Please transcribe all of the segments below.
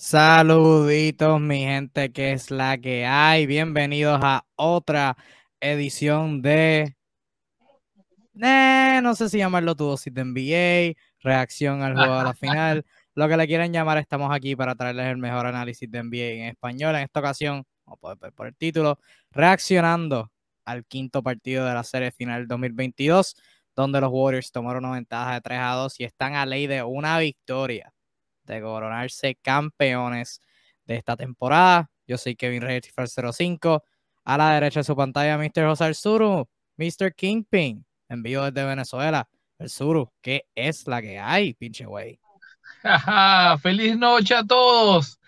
Saluditos, mi gente, que es la que hay. Bienvenidos a otra edición de. Eh, no sé si llamarlo tu dosis de NBA, reacción al juego de la final. Lo que le quieran llamar, estamos aquí para traerles el mejor análisis de NBA en español. En esta ocasión, como pueden ver por el título, reaccionando al quinto partido de la serie final 2022, donde los Warriors tomaron una ventaja de 3 a 2 y están a ley de una victoria de coronarse campeones de esta temporada. Yo soy Kevin Reyes 05. A la derecha de su pantalla, Mr. José Suru, Mr. Kingpin, envío desde Venezuela. El Suru, ¿qué es la que hay, pinche güey? Feliz noche a todos.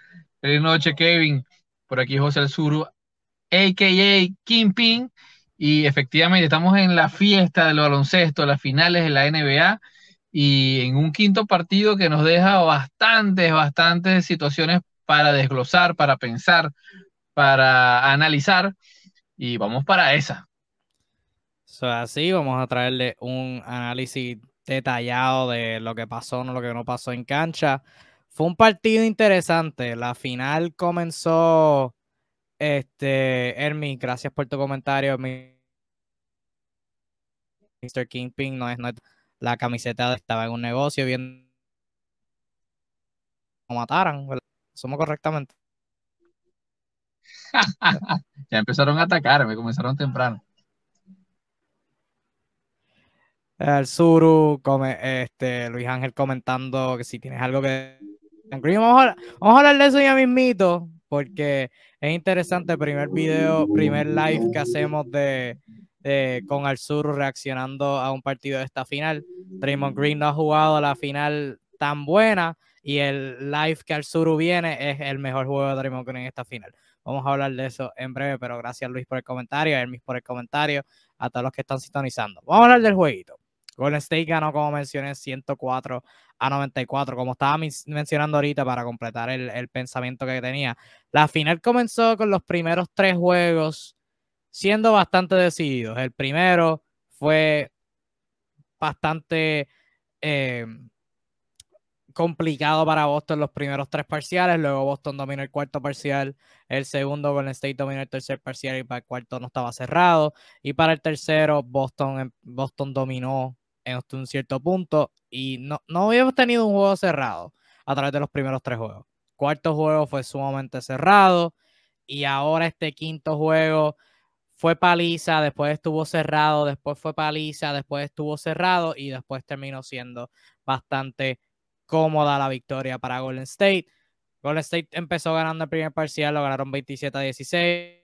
Feliz noche, Kevin. Por aquí José El Suru, a.k.a. Kingpin. Y efectivamente estamos en la fiesta del baloncesto, las finales de la NBA y en un quinto partido que nos deja bastantes, bastantes situaciones para desglosar, para pensar, para analizar y vamos para esa. así vamos a traerle un análisis detallado de lo que pasó, no lo que no pasó en cancha. Fue un partido interesante. La final comenzó, este, Hermi, gracias por tu comentario. Mr. Kingpin no es, no es la camiseta estaba en un negocio viendo cómo mataran, ¿verdad? Somos correctamente. ya empezaron a atacarme, comenzaron temprano. El Suru, come, este, Luis Ángel comentando que si tienes algo que. Vamos a, vamos a hablar de eso ya mismito, porque es interesante. El primer video, primer live que hacemos de, eh, con Alzuru reaccionando a un partido de esta final. Draymond Green no ha jugado la final tan buena y el live que Alzuru viene es el mejor juego de Draymond Green en esta final. Vamos a hablar de eso en breve, pero gracias Luis por el comentario, a Hermes por el comentario, a todos los que están sintonizando. Vamos a hablar del jueguito. Golden State ganó, como mencioné, 104 a 94, como estaba mencionando ahorita para completar el, el pensamiento que tenía. La final comenzó con los primeros tres juegos siendo bastante decididos. El primero fue bastante eh, complicado para Boston los primeros tres parciales, luego Boston dominó el cuarto parcial, el segundo Golden State dominó el tercer parcial y para el cuarto no estaba cerrado, y para el tercero Boston, em, Boston dominó en un cierto punto y no, no habíamos tenido un juego cerrado a través de los primeros tres juegos. cuarto juego fue sumamente cerrado y ahora este quinto juego fue paliza, después estuvo cerrado, después fue paliza, después estuvo cerrado y después terminó siendo bastante cómoda la victoria para Golden State. Golden State empezó ganando el primer parcial, lo ganaron 27 a 16.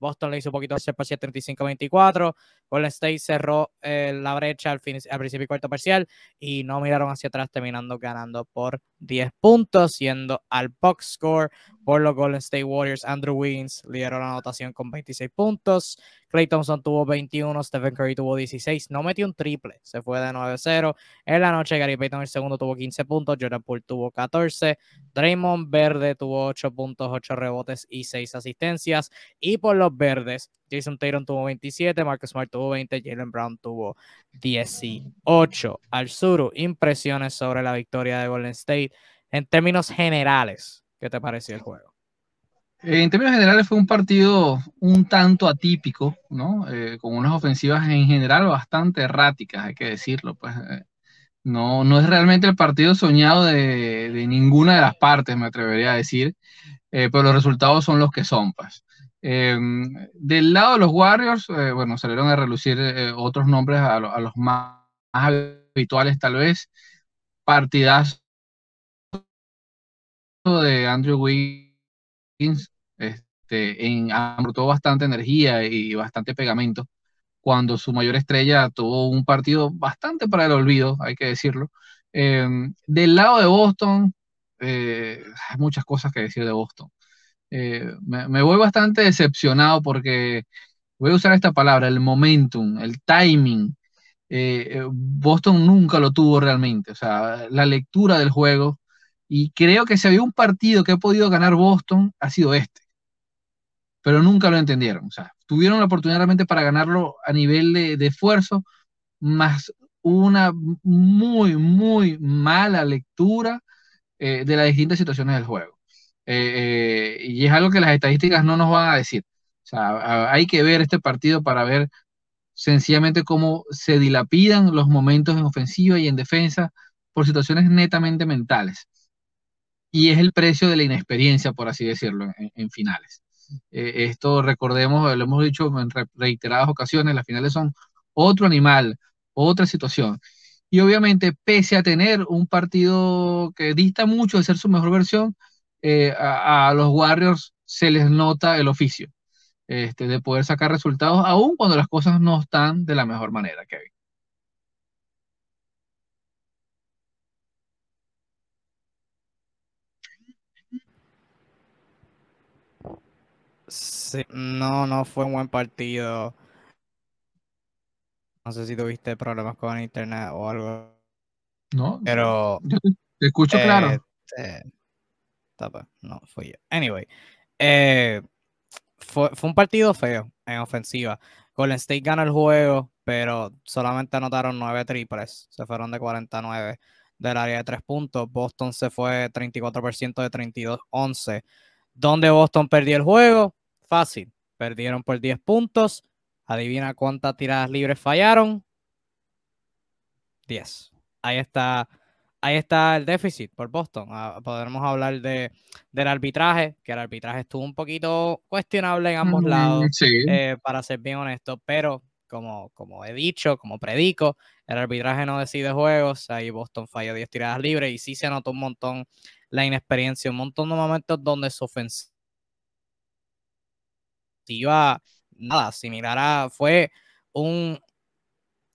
Boston le hizo un poquito de parcial 35-24. Golden State cerró eh, la brecha al, al principio y cuarto parcial y no miraron hacia atrás, terminando ganando por 10 puntos, siendo al box score por los Golden State Warriors. Andrew Wiggins lideró la anotación con 26 puntos. Clay Thompson tuvo 21, Stephen Curry tuvo 16, no metió un triple, se fue de 9-0. En la noche, Gary Payton el segundo tuvo 15 puntos, Jordan Poole tuvo 14, Draymond Verde tuvo 8 puntos, 8 rebotes y 6 asistencias. Y por los verdes, Jason Taylor tuvo 27, Marcus Smart tuvo 20, Jalen Brown tuvo 18. Al sur, impresiones sobre la victoria de Golden State en términos generales. ¿Qué te pareció el juego? En términos generales fue un partido un tanto atípico, ¿no? Eh, con unas ofensivas en general bastante erráticas, hay que decirlo. Pues eh, no, no es realmente el partido soñado de, ninguna de las partes, me atrevería a decir, eh, pero los resultados son los que son, pues. Del lado de los Warriors, bueno, salieron a relucir otros nombres a, los más, habituales tal vez. Partidas de Andrew Wiggins este, en, bastante energía y bastante pegamento cuando su mayor estrella tuvo un partido bastante para el olvido, hay que decirlo. Em, del lado de Boston, eh, hay muchas cosas que decir de Boston. Eh, me, voy bastante decepcionado porque voy a usar esta palabra, el momentum, el timing. Eh, Boston nunca lo tuvo realmente, o sea, la lectura del juego y creo que si había un partido que ha podido ganar Boston, ha sido este. Pero nunca lo entendieron. O sea, tuvieron la oportunidad realmente para ganarlo a nivel de, esfuerzo, más una muy, muy mala lectura eh, de las distintas situaciones del juego. Eh, eh, y es algo que las estadísticas no nos van a decir. O sea, hay que ver este partido para ver sencillamente cómo se dilapidan los momentos en ofensiva y en defensa por situaciones netamente mentales. Y es el precio de la inexperiencia, por así decirlo, en, finales. esto recordemos, lo hemos dicho en reiteradas ocasiones, las finales son otro animal, otra situación. Y obviamente, pese a tener un partido que dista mucho de ser su mejor versión, eh, a, los Warriors se les nota el oficio este, de poder sacar resultados, aun cuando las cosas no están de la mejor manera, Kevin. Sí, no, no fue un buen partido. No sé si tuviste problemas con internet o algo. No, pero. te, escucho claro. Este, no, fui yo. Anyway, eh, fue, un partido feo en ofensiva. Golden State gana el juego, pero solamente anotaron nueve triples. Se fueron de 49 del área de tres puntos. Boston se fue 34% de 32-11. ¿Dónde Boston perdió el juego? Fácil. Perdieron por 10 puntos. Adivina cuántas tiradas libres fallaron. 10. Ahí está ahí está el déficit por Boston. Ah, podremos hablar de, del arbitraje, que el arbitraje estuvo un poquito cuestionable en ambos lados, eh, para ser bien honesto, pero como, como he dicho, como predico, el arbitraje no decide juegos, ahí Boston falló 10 tiradas libres y sí se notó un montón la inexperiencia, un montón de momentos donde su ofensiva, nada, similar a, fue un,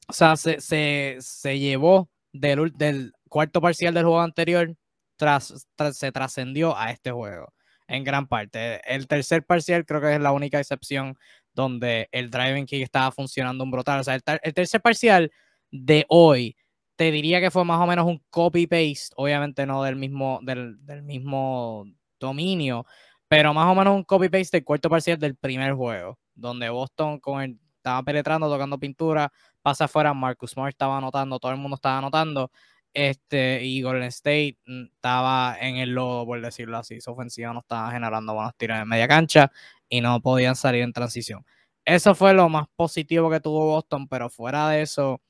o sea, se, se, se llevó del, del cuarto parcial del juego anterior tras, se trascendió a este juego en gran parte. El tercer parcial creo que es la única excepción donde el driving kick estaba funcionando un brutal. O sea, el, tercer parcial de hoy te diría que fue más o menos un copy-paste, obviamente no del mismo, del, del mismo dominio, pero más o menos un copy-paste del cuarto parcial del primer juego, donde Boston con el, estaba penetrando, tocando pintura, pasa afuera, Marcus Smart estaba anotando, todo el mundo estaba anotando, este, y Golden State mm, estaba en el lodo, por decirlo así. Su ofensiva no estaba generando buenos tiros en media cancha y no podían salir en transición. Eso fue lo más positivo que tuvo Boston, pero fuera de eso,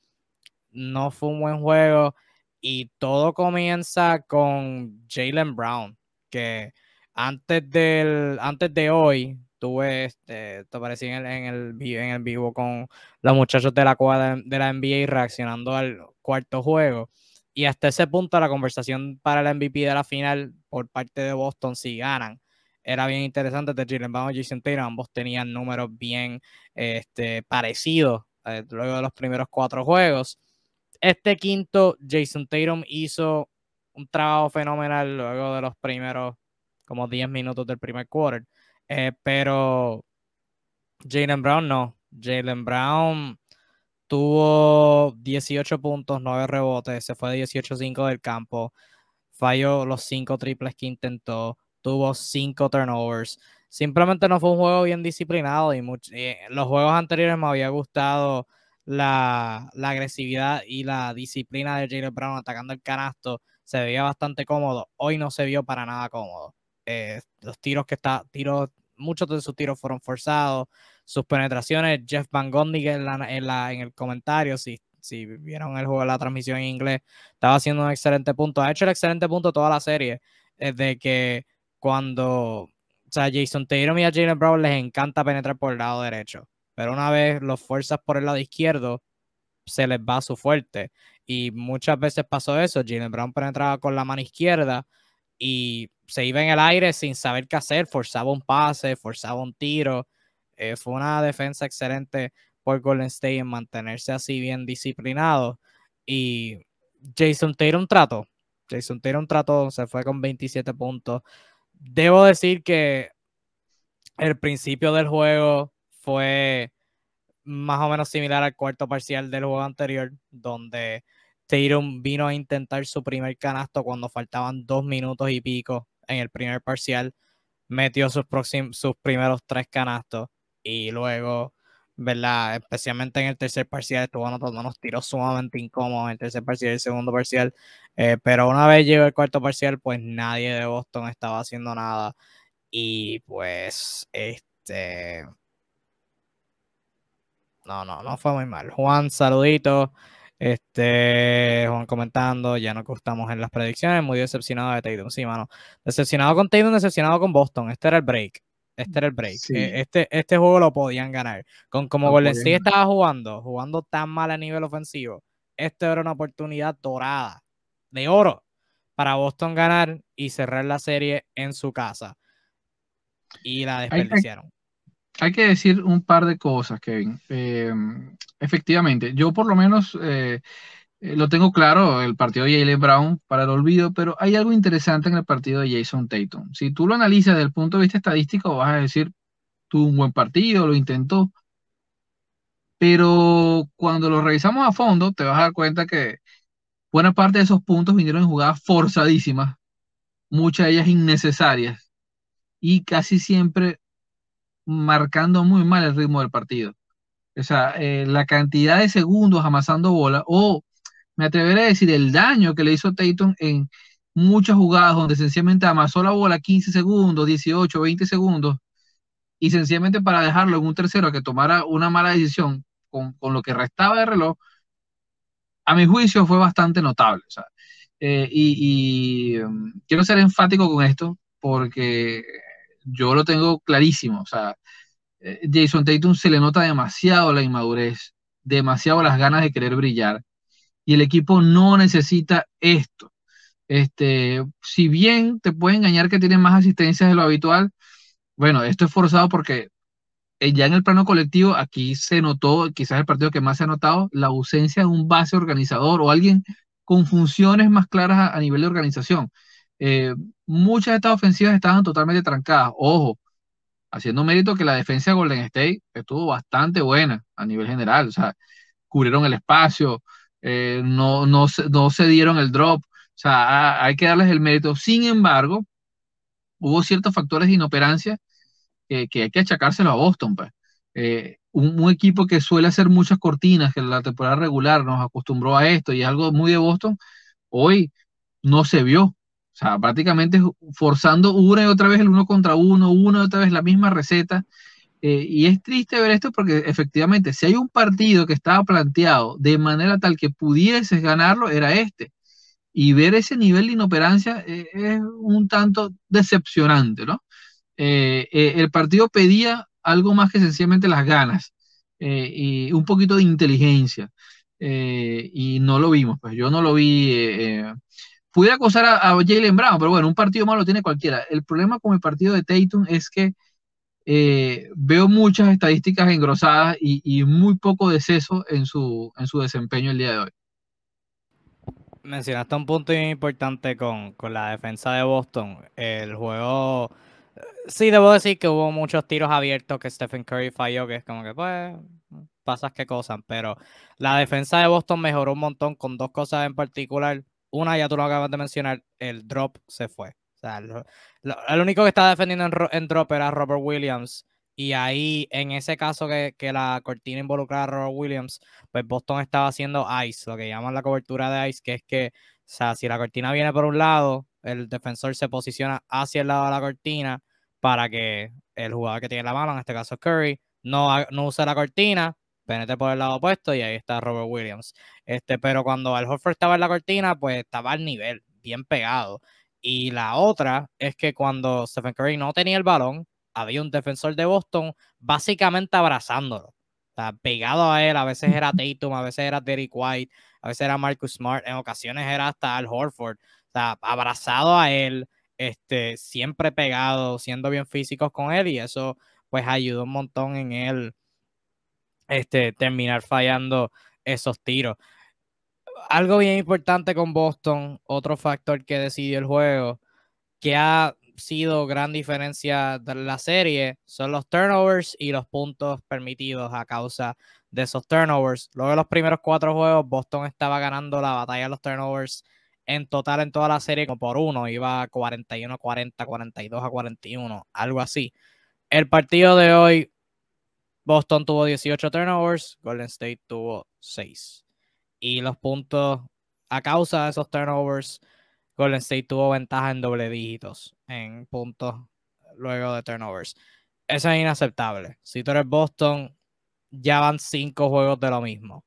no fue un buen juego. Y todo comienza con Jalen Brown, que antes, del, antes de hoy, tuve, este, te aparecí en el, en el, en el vivo con los muchachos de la de la NBA reaccionando al cuarto juego. Y hasta ese punto la conversación para el MVP de la final por parte de Boston, si ganan, era bien interesante de Jalen Brown y Jason Tatum. Ambos tenían números bien este, parecidos eh, luego de los primeros cuatro juegos. Este quinto, Jason Tatum hizo un trabajo fenomenal luego de los primeros como 10 minutos del primer quarter. Eh, pero Jalen Brown no. Jalen Brown tuvo 18 puntos, 9 rebotes, se fue de 18-5 del campo, falló los 5 triples que intentó, tuvo 5 turnovers. Simplemente no fue un juego bien disciplinado y, los juegos anteriores me había gustado la, agresividad y la disciplina de Jalen Brown atacando el canasto. Se veía bastante cómodo. Hoy no se vio para nada cómodo. Eh, los tiros que está, muchos de sus tiros fueron forzados sus penetraciones. Jeff Van Gondy en, la, en, el comentario, si, si vieron el juego la transmisión en inglés, estaba haciendo un excelente punto. Ha hecho el excelente punto toda la serie, es de que cuando, o sea, Jason Tatum y a Jalen Brown les encanta penetrar por el lado derecho, pero una vez los fuerzas por el lado izquierdo, se les va su fuerte. Y muchas veces pasó eso. Jalen Brown penetraba con la mano izquierda y se iba en el aire sin saber qué hacer, forzaba un pase, forzaba un tiro eh, fue una defensa excelente por Golden State en mantenerse así bien disciplinado. Y Jason Tatum trató. Jason Tatum trató, se fue con 27 puntos. Debo decir que el principio del juego fue más o menos similar al cuarto parcial del juego anterior, donde Tatum vino a intentar su primer canasto cuando faltaban dos minutos y pico en el primer parcial. Metió sus, sus primeros tres canastos y luego ¿verdad? Especialmente en el tercer parcial, estuvo anotando unos tiros sumamente incómodos en el tercer parcial y el segundo parcial. Eh, pero una vez llegó el cuarto parcial, pues nadie de Boston estaba haciendo nada. Y pues, este. No, no, no fue muy mal. Juan, saludito. Este, Juan comentando, ya no gustamos en las predicciones, muy decepcionado de Tatum. Sí, mano. Decepcionado con Tatum, decepcionado con Boston. Este era el break. Este era el break. E, este, este juego lo podían ganar. Con como Golden State estaba jugando, jugando tan mal a nivel ofensivo, esto era una oportunidad dorada, de oro, para Boston ganar y cerrar la serie en su casa. Y la desperdiciaron. Hay, que decir un par de cosas, Kevin. Em, efectivamente, yo por lo menos eh, eh, lo tengo claro, el partido de Jalen Brown para el olvido, pero hay algo interesante en el partido de Jason Tatum. Si tú lo analizas desde el punto de vista estadístico, vas a decir, tuvo un buen partido, lo intentó, pero cuando lo revisamos a fondo, te vas a dar cuenta que buena parte de esos puntos vinieron en jugadas forzadísimas, muchas de ellas innecesarias, y casi siempre marcando muy mal el ritmo del partido. O sea, eh, la cantidad de segundos amasando bola o me atreveré a decir el daño que le hizo Tatum en muchas jugadas donde sencillamente amasó la bola 15 segundos, 18, 20 segundos, y sencillamente para dejarlo en un tercero que tomara una mala decisión con, lo que restaba de reloj, a mi juicio fue bastante notable. Eh, y, um, quiero ser enfático con esto porque yo lo tengo clarísimo. O sea, eh, Jason Tatum se le nota demasiado la inmadurez, demasiado las ganas de querer brillar y el equipo no necesita esto. Este, si bien te puede engañar que tiene más asistencias de lo habitual, bueno, esto es forzado porque eh, ya en el plano colectivo aquí se notó, quizás el partido que más se ha notado, la ausencia de un base organizador o alguien con funciones más claras a, nivel de organización. Eh, muchas de estas ofensivas estaban totalmente trancadas. Ojo, haciendo mérito que la defensa de Golden State estuvo bastante buena a nivel general, o sea, cubrieron el espacio, eh, no, no, no se dieron el drop, o sea, hay que darles el mérito. Sin embargo, hubo ciertos factores de inoperancia que hay que achacárselo a Boston. Pues. Eh, un, equipo que suele hacer muchas cortinas, que en la temporada regular nos acostumbró a esto y algo muy de Boston, hoy no se vio. O sea, prácticamente forzando una y otra vez el uno contra uno, una y otra vez la misma receta. Eh, y es triste ver esto porque efectivamente, si hay un partido que estaba planteado de manera tal que pudieses ganarlo, era este. Y ver ese nivel de inoperancia eh, es un tanto decepcionante, ¿no? Eh, el partido pedía algo más que sencillamente las ganas y un poquito de inteligencia. y no lo vimos, pues yo no lo vi. pude acosar a, a Jalen Brown, pero bueno, un partido malo tiene cualquiera. El problema con el partido de Tatum es que eh, veo muchas estadísticas engrosadas y, muy poco deceso en su, en su desempeño el día de hoy. Mencionaste un punto importante con, la defensa de Boston. El juego, sí, debo decir que hubo muchos tiros abiertos que Stephen Curry falló, que es como que, pues, pasas que cosas, pero la defensa de Boston mejoró un montón con dos cosas en particular. Una, ya tú lo acabas de mencionar, el drop se fue el único que estaba defendiendo en, drop era Robert Williams. Y ahí, en ese caso que, la cortina involucraba a Robert Williams, pues Boston estaba haciendo ice, lo que llaman la cobertura de ice, que es que, o sea, si la cortina viene por un lado, el defensor se posiciona hacia el lado de la cortina para que el jugador que tiene la mano, en este caso Curry, no, no use la cortina, penetre por el lado opuesto y ahí está Robert Williams. Este, pero cuando Al Horford estaba en la cortina, pues estaba al nivel, bien pegado. Y la otra es que cuando Stephen Curry no tenía el balón, había un defensor de Boston básicamente abrazándolo. O sea, pegado a él, a veces era Tatum, a veces era Derek White, a veces era Marcus Smart, en ocasiones era hasta Al Horford. O sea, abrazado a él, este, siempre pegado, siendo bien físicos con él, y eso pues ayudó un montón en él este, terminar fallando esos tiros algo bien importante con Boston, otro factor que decidió el juego, que ha sido gran diferencia de la serie, son los turnovers y los puntos permitidos a causa de esos turnovers. Luego de los primeros cuatro juegos, Boston estaba ganando la batalla de los turnovers en total en toda la serie como por uno, iba 41 40, 42 a 41, algo así. El partido de hoy Boston tuvo 18 turnovers, Golden State tuvo 6. Y los puntos a causa de esos turnovers, Golden State tuvo ventaja en doble dígitos en puntos luego de turnovers. Eso es inaceptable. Si tú eres Boston, ya van cinco juegos de lo mismo.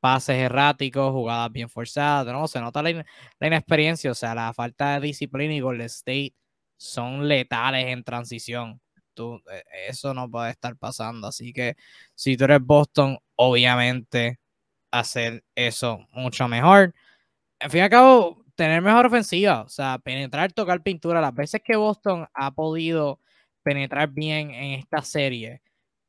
Pases erráticos, jugadas bien forzadas, ¿no? Se nota la, inexperiencia, o sea, la falta de disciplina y Golden State son letales en transición. Tú, e, eso no puede estar pasando. Así que si tú eres Boston, obviamente hacer eso mucho mejor. En fin y al cabo, tener mejor ofensiva, o sea, penetrar, tocar pintura. Las veces que Boston ha podido penetrar bien en esta serie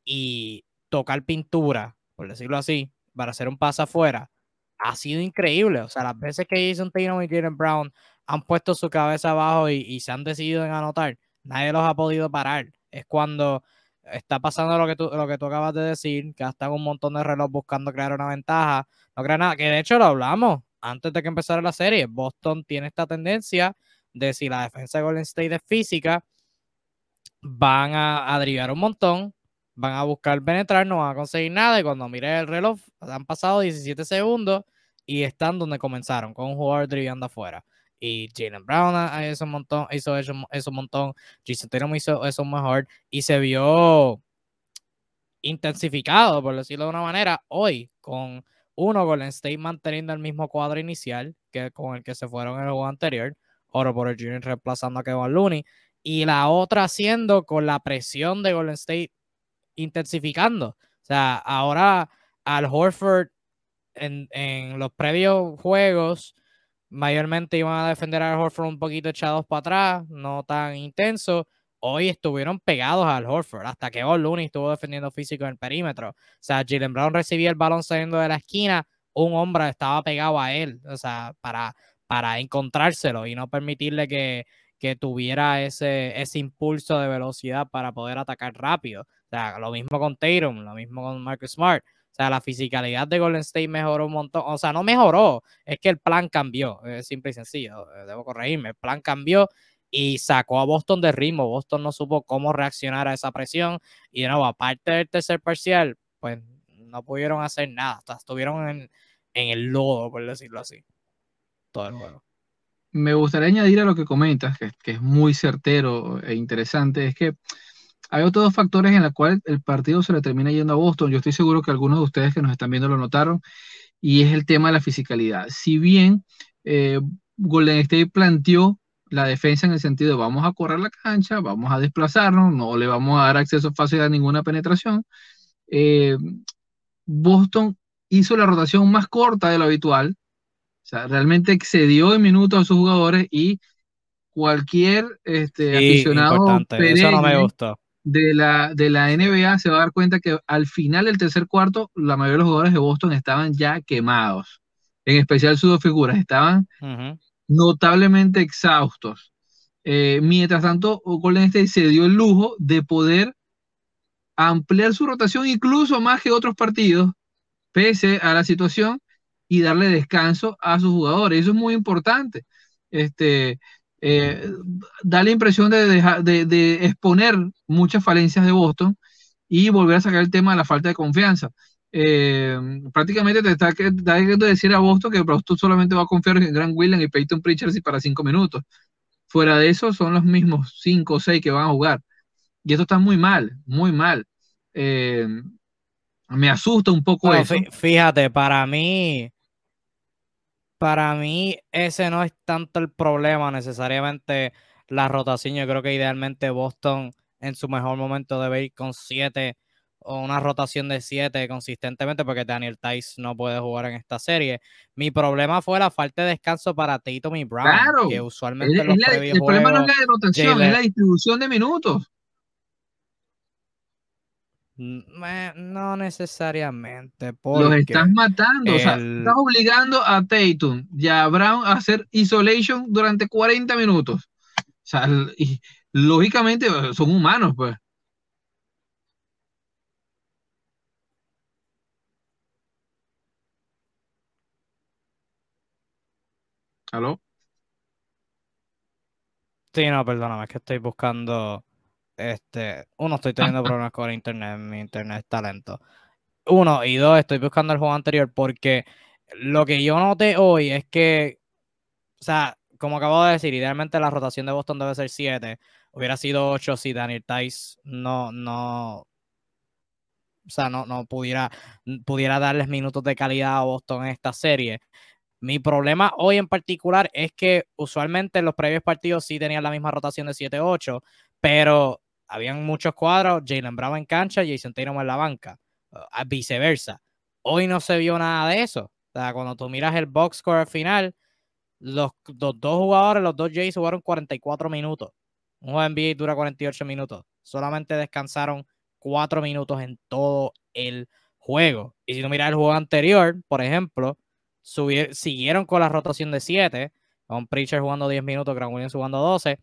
y tocar pintura, por decirlo así, para hacer un pase afuera, ha sido increíble. O sea, las veces que Jason Tatum y Jalen Brown han puesto su cabeza abajo y, se han decidido en anotar, nadie los ha podido parar. Es cuando está pasando lo que tú, lo que tú acabas de decir, que hasta un montón de reloj buscando crear una ventaja. No crea nada, que de hecho lo hablamos antes de que empezara la serie. Boston tiene esta tendencia de si la defensa de Golden State es física, van a, a un montón, van a buscar penetrar, no van a conseguir nada. Y cuando mire el reloj, han pasado 17 segundos y están donde comenzaron, con un jugador drivando afuera. Y Jalen Brown un montón, hizo eso, un montón. Jason Tatum hizo eso mejor y se vio intensificado, por decirlo de una manera, hoy con uno Golden State manteniendo el mismo cuadro inicial que con el que se fueron en el juego anterior, Oro por el Junior reemplazando a Kevin Looney, y la otra haciendo con la presión de Golden State intensificando. O sea, ahora al Horford en, en los previos juegos mayormente iban a defender al Horford un poquito echados para atrás, no tan intenso. Hoy estuvieron pegados al Horford, hasta que Looney estuvo defendiendo físico en el perímetro. O sea, Jalen Brown recibía el balón saliendo de la esquina, un hombre estaba pegado a él, o sea, para, para encontrárselo y no permitirle que, que tuviera ese, ese impulso de velocidad para poder atacar rápido. O sea, lo mismo con Tatum, lo mismo con Marcus Smart. O sea, la fisicalidad de Golden State mejoró un montón. O sea, no mejoró, es que el plan cambió. Es simple y sencillo. Eh, debo corregirme. El plan cambió y sacó a Boston de ritmo. Boston no supo cómo reaccionar a esa presión. Y de nuevo, aparte del tercer parcial, pues no pudieron hacer nada. estuvieron en, en el lodo, por decirlo así. Todo el juego me gustaría añadir a lo que comentas, que, es muy certero e interesante, es que hay otros dos factores en los cuales el partido se le termina yendo a Boston. Yo estoy seguro que algunos de ustedes que nos están viendo lo notaron, y es el tema de la fisicalidad. Si bien eh, Golden State planteó la defensa en el sentido de vamos a correr la cancha, vamos a desplazarnos, no le vamos a dar acceso fácil a ninguna penetración, eh, Boston hizo la rotación más corta de lo habitual, o sea, realmente excedió en minutos a sus jugadores y cualquier este, aficionado De, la, de la NBA se va a dar cuenta que al final del tercer cuarto, la mayoría de los jugadores de Boston estaban ya quemados. En especial sus dos figuras, estaban notablemente exhaustos. Eh, mientras tanto, Golden State se dio el lujo de poder ampliar su rotación incluso más que otros partidos, pese a la situación, y darle descanso a sus jugadores. Eso es muy importante. Este, eh, da la impresión de, de, exponer muchas falencias de Boston y volver a sacar el tema de la falta de confianza. Eh, prácticamente te está, queriendo decir a Boston que Boston solamente va a confiar en Grant Williams y Peyton Pritchard para cinco minutos. Fuera de eso, son los mismos cinco o seis que van a jugar. Y esto está muy mal, muy mal. Eh, me asusta un poco eso. Fíjate, para mí, para mí ese no es tanto el problema necesariamente la rotación. Yo creo que idealmente Boston en su mejor momento debe ir con siete o una rotación de siete consistentemente porque Daniel Tice no puede jugar en esta serie. Mi problema fue la falta de descanso para Tatum y Brown, claro, que usualmente el, problema no es la rotación, es la distribución de minutos. No necesariamente. Los estás matando. O sea, estás obligando a Tatum y a Brown a hacer isolation durante 40 minutos. O sea, y, lógicamente eh, son humanos, pues. ¿Aló? Sí, no, perdóname, es que estoy buscando este, uno, estoy teniendo problemas con el internet, mi internet es talento. Uno, y dos, estoy buscando el juego anterior porque lo que yo noté hoy es que, o sea, como acabo de decir, idealmente la rotación de Boston debe ser 7. Hubiera sido 8 si Daniel Tice no, no, o sea, no, no pudiera, pudiera darles minutos de calidad a Boston en esta serie. Mi problema hoy en particular es que usualmente en los previos partidos sí tenían la misma rotación de 7-8, pero habían muchos cuadros, Jalen Brown en cancha Jason Tatum en la banca, uh, viceversa. Hoy no se vio nada de eso. O sea, cuando tú miras el box score al final, los, dos jugadores, los dos Jays jugaron 44 minutos. Un juego NBA dura 48 minutos. Solamente descansaron 4 minutos en todo el juego. Y si tú miras el juego anterior, por ejemplo, siguieron con la rotación de 7, con Preacher jugando 10 minutos, Grant Williams jugando 12.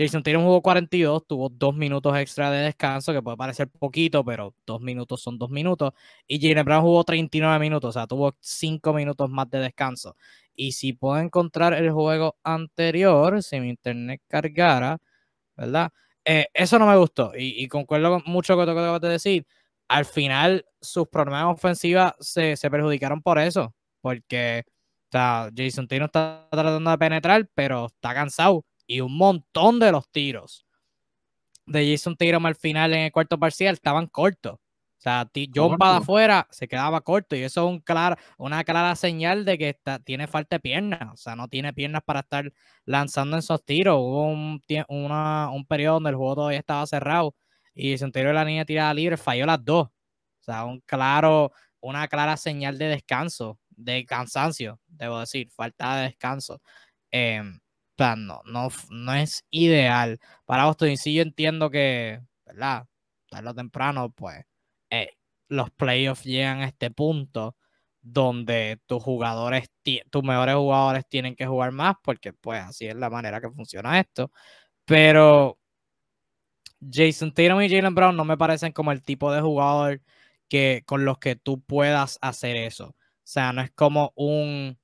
Jason Tatum jugó 42, tuvo 2 minutos extra de descanso, que puede parecer poquito, pero 2 minutos son 2 minutos. Y Jalen Brown jugó 39 minutos, o sea, tuvo 5 minutos más de descanso. Y si puedo encontrar el juego anterior, si mi internet cargara, ¿verdad? Eh, eso no me gustó. Y, concuerdo mucho con lo que acabas de decir. Al final, sus problemas ofensivas se, se perjudicaron por eso porque Jason Tino está tratando de penetrar, pero está cansado. Y un montón de los tiros de Jason Tatum al final en el cuarto parcial estaban cortos. O sea, John para afuera se quedaba corto y eso es un una clara señal de que está, tiene falta de piernas. O sea, no tiene piernas para estar lanzando esos tiros. Hubo un, un periodo donde el juego todavía estaba cerrado y Tatum en la línea tirada libre falló las dos. O sea, un claro, una clara señal de descanso de cansancio, debo decir, falta de descanso. Eh, no, no, no es ideal para Boston. Y sí, yo entiendo que, ¿verdad? Tarde o temprano, pues, eh, los playoffs llegan a este punto donde tus jugadores, tus mejores jugadores tienen que jugar más, porque pues así es la manera que funciona esto. Pero Jason Tatum y Jalen Brown no me parecen como el tipo de jugador que, con los que tú puedas hacer eso. O sea, no es como un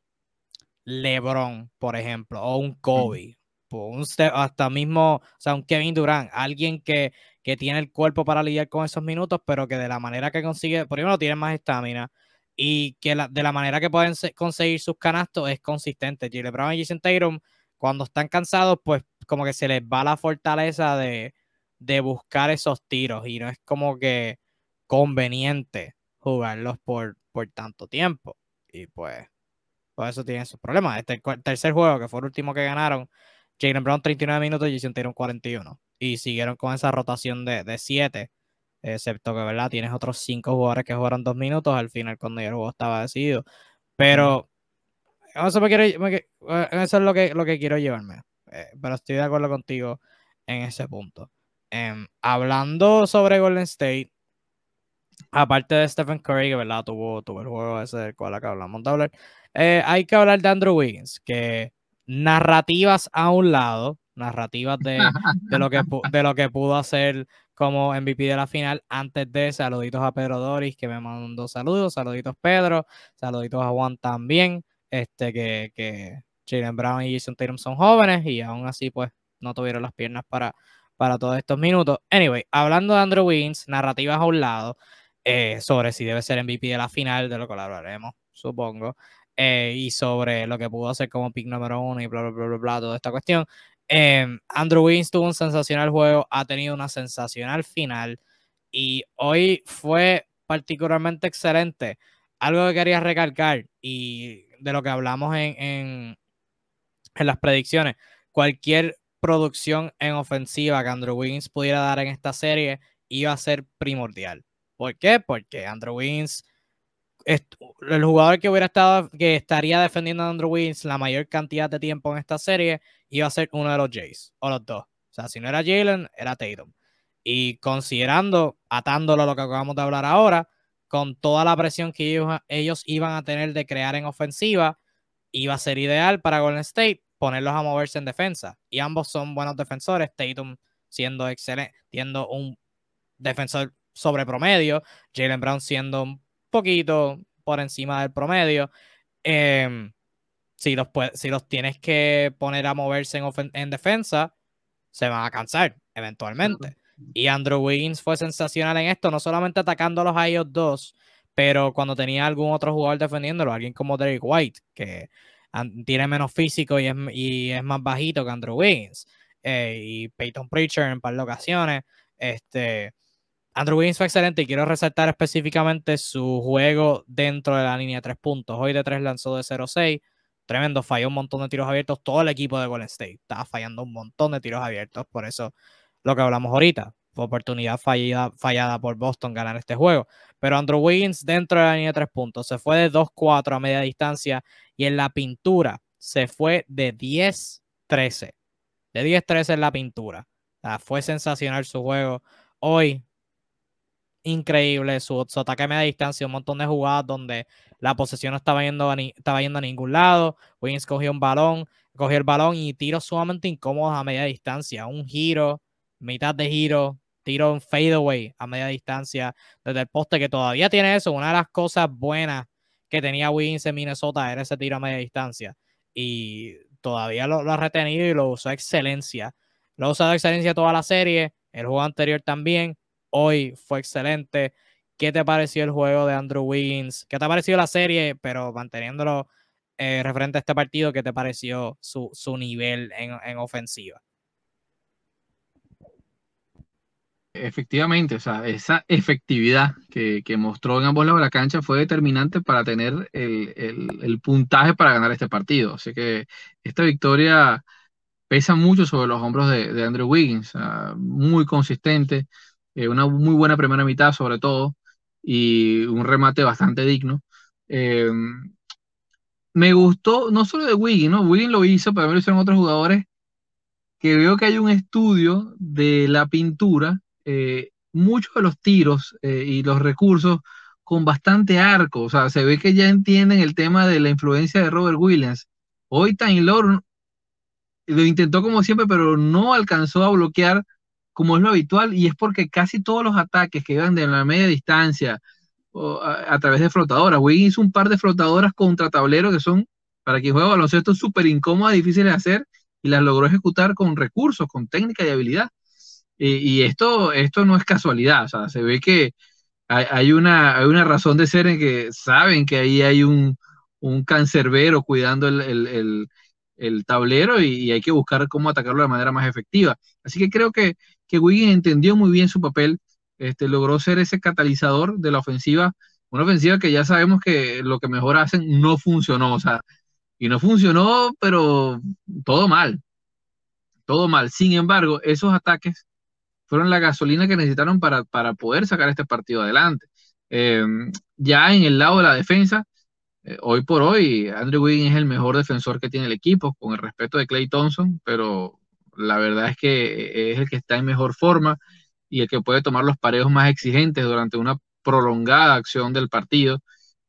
LeBron, por ejemplo, o un Kobe, un, hasta mismo, o sea, un Kevin Durant, alguien que, que tiene el cuerpo para lidiar con esos minutos, pero que de la manera que consigue, primero tiene más estamina y que de la manera que pueden conseguir sus canastos es consistente. Jalen Brown y Jason Tatum, cuando están cansados, pues como que se les va la fortaleza de, de buscar esos tiros y no es como que conveniente jugarlos por, por tanto tiempo. Y pues, por eso tienen sus problemas. Este tercer juego, que fue el último que ganaron, Jalen Brown 39 minutos y Jason 41. Y siguieron con esa rotación de 7. excepto que, ¿verdad? Tienes otros 5 jugadores que jugaron 2 minutos al final cuando ya el juego estaba decidido. Pero eso, me quiero, eh, eso es lo que, lo que quiero llevarme. Eh, pero estoy de acuerdo contigo en ese punto. Em, hablando sobre Golden State, aparte de Stephen Curry, que verdad tuvo, tuvo el juego ese del cual acá hablamos de hablar, eh, hay que hablar de Andrew Wiggins, que narrativas a un lado, narrativas de, de, lo, que, de lo que pudo hacer como MVP de la final. Antes de saluditos a Pedro Doris, que me mandó saludos, saluditos Pedro, saluditos a Juan también, este que, que Jalen Brown y Jason Tatum son jóvenes y aún así pues no tuvieron las piernas para, para todos estos minutos. Anyway, hablando de Andrew Wiggins, narrativas a un lado, eh, sobre si debe ser MVP de la final, de lo que hablaremos, supongo, eh, y sobre lo que pudo hacer como pick número uno y bla, bla, bla, bla, bla toda esta cuestión. Em, Andrew Wiggins tuvo un sensacional juego, ha tenido una sensacional final y hoy fue particularmente excelente. Algo que quería recalcar y de lo que hablamos en, en, en las predicciones, cualquier producción en ofensiva que Andrew Wiggins pudiera dar en esta serie iba a ser primordial. ¿Por qué? Porque Andrew Wiggins, el jugador que hubiera estado, que estaría defendiendo a Andrew Wiggins la mayor cantidad de tiempo en esta serie, iba a ser uno de los Jays, o los dos. O sea, si no era Jalen, era Tatum. Y considerando, atándolo a lo que acabamos de hablar ahora, con toda la presión que ellos, ellos iban a tener de crear en ofensiva, iba a ser ideal para Golden State ponerlos a moverse en defensa. Y ambos son buenos defensores. Tatum siendo excelente, siendo un defensor sobre promedio, Jalen Brown siendo un poquito por encima del promedio. Em, si, los si los tienes que poner a moverse en, en, defensa, se van a cansar eventualmente. Y Andrew Wiggins fue sensacional en esto, no solamente atacándolos a ellos dos, pero cuando tenía algún otro jugador defendiéndolo, alguien como Derek White, que tiene menos físico y es, y es más bajito que Andrew Wiggins, eh, y Peyton Preacher en par de ocasiones, este, Andrew Wiggins fue excelente y quiero resaltar específicamente su juego dentro de la línea de tres puntos. Hoy de tres lanzó de 0-6, tremendo, falló un montón de tiros abiertos. Todo el equipo de Golden State estaba fallando un montón de tiros abiertos, por eso lo que hablamos ahorita, oportunidad fallida, fallada por Boston ganar este juego. Pero Andrew Wiggins dentro de la línea de tres puntos se fue de 2-4 a media distancia y en la pintura se fue de 10-13. De 10-13 en la pintura. fue sensacional su juego. Hoy, increíble su, ataque a media distancia, un montón de jugadas donde la posesión no estaba yendo a, estaba yendo a ningún lado. Wiggins cogió un balón, cogió el balón y tiros sumamente incómodos a media distancia. Un giro, mitad de giro, tiro un fadeaway a media distancia desde el poste, que todavía tiene eso. Una de las cosas buenas que tenía Wiggins en Minnesota era ese tiro a media distancia. Y todavía lo, ha retenido y lo usó a excelencia. Lo ha usado a excelencia toda la serie. El juego anterior también. Hoy fue excelente. ¿Qué te pareció el juego de Andrew Wiggins? ¿Qué te ha parecido la serie? Pero manteniéndolo eh, referente a este partido, ¿qué te pareció su, nivel en ofensiva? Efectivamente, o sea, esa efectividad que, mostró en ambos lados de la cancha fue determinante para tener el, puntaje para ganar este partido. Así que esta victoria pesa mucho sobre los hombros de, Andrew Wiggins, muy consistente, eh, una muy buena primera mitad sobre todo, y un remate bastante digno. Eh, me gustó, no solo de Wiggins, ¿no? Wiggins lo hizo, pero también lo hicieron otros jugadores, que veo que hay un estudio de la pintura eh, muchos de los tiros y los recursos con bastante arco. O sea, se ve que ya entienden el tema de la influencia de Robert Williams. Hoy Taylor lo intentó como siempre, pero no alcanzó a bloquear como es lo habitual, y es porque casi todos los ataques que iban de la media distancia a, través de flotadoras, Wiggins hizo un par de flotadoras contra tablero que son, para quien juega baloncesto, súper incómodas, difíciles de hacer, y las logró ejecutar con recursos, con técnica y habilidad. Y, esto, esto no es casualidad, o sea, se ve que hay, una, hay una razón de ser en que saben que ahí hay un, un cancerbero cuidando el, tablero y, hay que buscar cómo atacarlo de manera más efectiva. Así que creo que, que Wiggins entendió muy bien su papel, este, logró ser ese catalizador de la ofensiva, una ofensiva que ya sabemos que lo que mejor hacen no funcionó, o sea, y no funcionó, pero todo mal, todo mal. Sin embargo, esos ataques fueron la gasolina que necesitaron para, para poder sacar este partido adelante. Em, ya en el lado de la defensa, eh, hoy por hoy, Andrew Wiggins es el mejor defensor que tiene el equipo, con el respeto de Clay Thompson, pero la verdad es que es el que está en mejor forma y el que puede tomar los pareos más exigentes durante una prolongada acción del partido.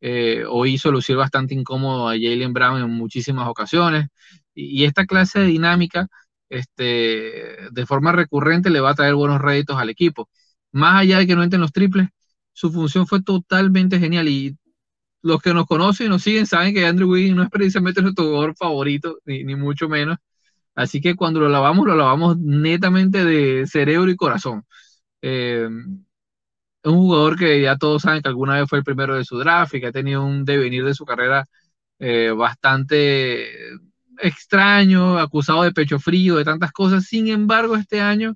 Eh, hoy hizo lucir bastante incómodo a Jalen Brown en muchísimas ocasiones y esta clase de dinámica este, de forma recurrente le va a traer buenos réditos al equipo. Más allá de que no entren los triples, su función fue totalmente genial y los que nos conocen y nos siguen saben que Andrew Wiggins no es precisamente nuestro jugador favorito, ni, mucho menos. Así que cuando lo lavamos, lo lavamos netamente de cerebro y corazón. Eh, es un jugador que ya todos saben que alguna vez fue el primero de su draft y que ha tenido un devenir de su carrera eh, bastante extraño, acusado de pecho frío, de tantas cosas. Sin embargo, este año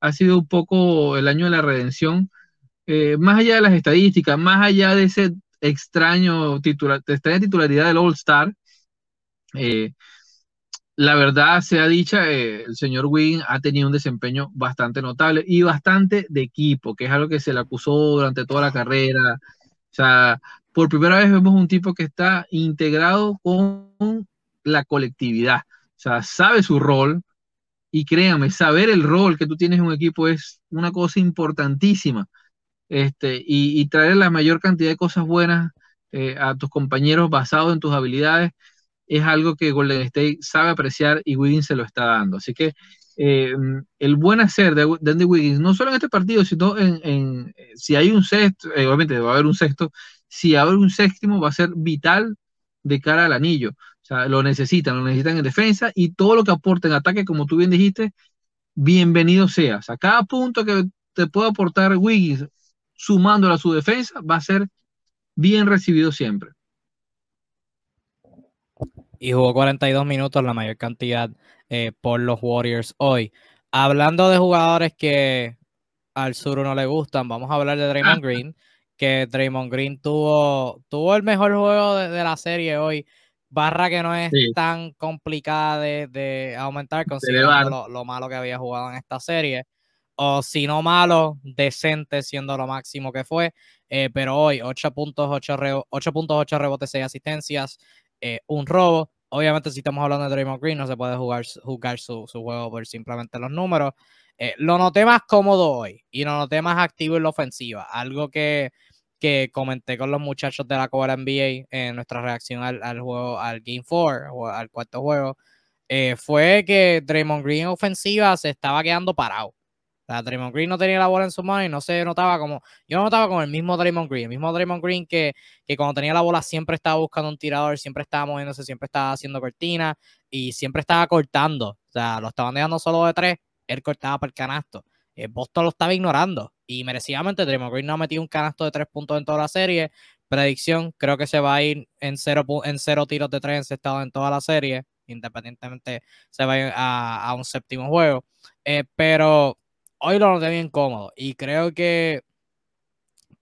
ha sido un poco el año de la redención. Eh, más allá de las estadísticas, más allá de ese extraño titular, extraña titularidad del All Star, eh, la verdad sea dicha, eh, el señor Wing ha tenido un desempeño bastante notable y bastante de equipo, que es algo que se le acusó durante toda la carrera. O sea, por primera vez vemos un tipo que está integrado con la colectividad. O sea, sabe su rol y créame, saber el rol que tú tienes en un equipo es una cosa importantísima. Este, y, traer la mayor cantidad de cosas buenas eh, a tus compañeros basado en tus habilidades es algo que Golden State sabe apreciar y Wiggins se lo está dando. Así que eh, el buen hacer de, Andy Wiggins, no solo en este partido, sino en, si hay un sexto, eh, obviamente va a haber un sexto, si hay un séptimo va a ser vital de cara al anillo lo necesitan, lo necesitan en defensa y todo lo que aporta en ataque, como tú bien dijiste, bienvenido seas. A cada punto que te pueda aportar Wiggins sumándolo a su defensa va a ser bien recibido siempre. Y jugó 42 minutos, la mayor cantidad eh, por los Warriors hoy. Hablando de jugadores que al sur no le gustan, vamos a hablar de Draymond Green, que Draymond Green tuvo, tuvo el mejor juego de, la serie hoy. Barra que no es tan complicada de, aumentar, considerando lo, malo que había jugado en esta serie. O si no malo, decente, siendo lo máximo que fue. Eh, pero hoy, 8 puntos, 8, rebotes, 6 asistencias, eh, un robo. Obviamente, si estamos hablando de Draymond Green, no se puede jugar, jugar su, su juego por simplemente los números. Eh, lo noté más cómodo hoy y lo noté más activo en la ofensiva. Algo que, que comenté con los muchachos de la Cobra NBA en nuestra reacción al, juego, al Game 4, o al cuarto juego, eh, fue que Draymond Green ofensiva se estaba quedando parado. Draymond Green no tenía la bola en su mano y no se notaba como. Yo no notaba como el mismo Draymond Green. El mismo Draymond Green que, que cuando tenía la bola siempre estaba buscando un tirador, siempre estaba moviéndose, siempre estaba haciendo cortina y siempre estaba cortando. O sea, lo estaban dejando solo de tres él cortaba para el canasto. Eh, Boston lo estaba ignorando y merecidamente Draymond Green no ha metido un canasto de tres puntos en toda la serie. Predicción, creo que se va a ir en cero, en cero tiros de tres encestados en toda la serie, independientemente se va a a, un séptimo juego. Eh, pero hoy lo noté bien cómodo y creo que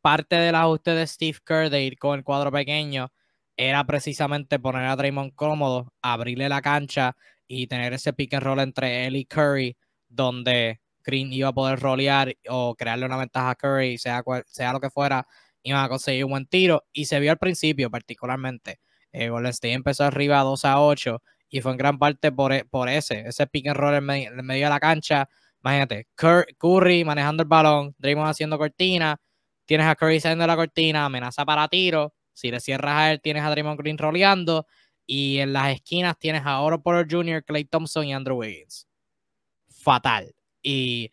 parte del ajuste de Steve Kerr de ir con el cuadro pequeño era precisamente poner a Draymond cómodo, abrirle la cancha y tener ese pick and roll entre él y Curry donde Green iba a poder rolear o crearle una ventaja a Curry, sea, sea lo que fuera, iban a conseguir un buen tiro. Y se vio al principio, particularmente. Eh, Golden State empezó arriba 2 a 8 y fue en gran parte por, e, por ese, ese pick and roll en, medio, de la cancha. Imagínate, Curry manejando el balón, Draymond haciendo cortina, tienes a Curry saliendo la cortina, amenaza para tiro. Si le cierras a él, tienes a Draymond Green roleando. Y en las esquinas tienes a Oro Porter Jr., Clay Thompson y Andrew Wiggins fatal. Y,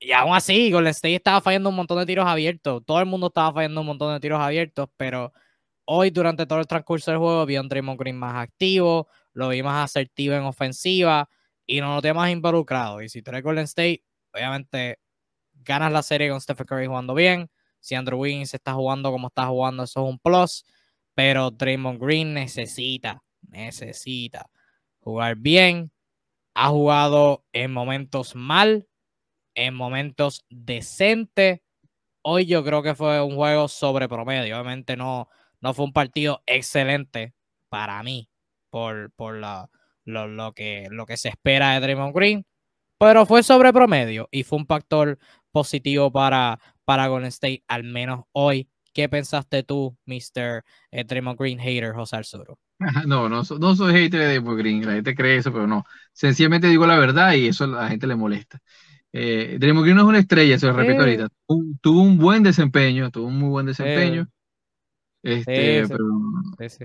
y aún así, Golden State estaba fallando un montón de tiros abiertos. Todo el mundo estaba fallando un montón de tiros abiertos, pero hoy, durante todo el transcurso del juego, vi a Draymond Green más activo, lo vi más asertivo en ofensiva y no noté más involucrado. Y si tú eres Golden State, obviamente ganas la serie con Stephen Curry jugando bien. Si Andrew Wiggins está jugando como está jugando, eso es un plus. Pero Draymond Green necesita, necesita jugar bien ha jugado en momentos mal, en momentos decentes. Hoy yo creo que fue un juego sobre promedio. Obviamente no, no fue un partido excelente para mí por, por lo, que, lo que se espera de Draymond Green, pero fue sobre promedio y fue un factor positivo para, para Golden State, al menos hoy. ¿Qué pensaste tú, Mr. Eh, Draymond Green hater, José Arzuro? No, no, no soy hater de Draymond Green, la gente cree eso, pero no. Sencillamente digo la verdad y eso a la gente le molesta. Eh, Draymond Green no es una estrella, eso lo repito ahorita. Tuvo, un buen desempeño, tuvo un muy buen desempeño. Este, pero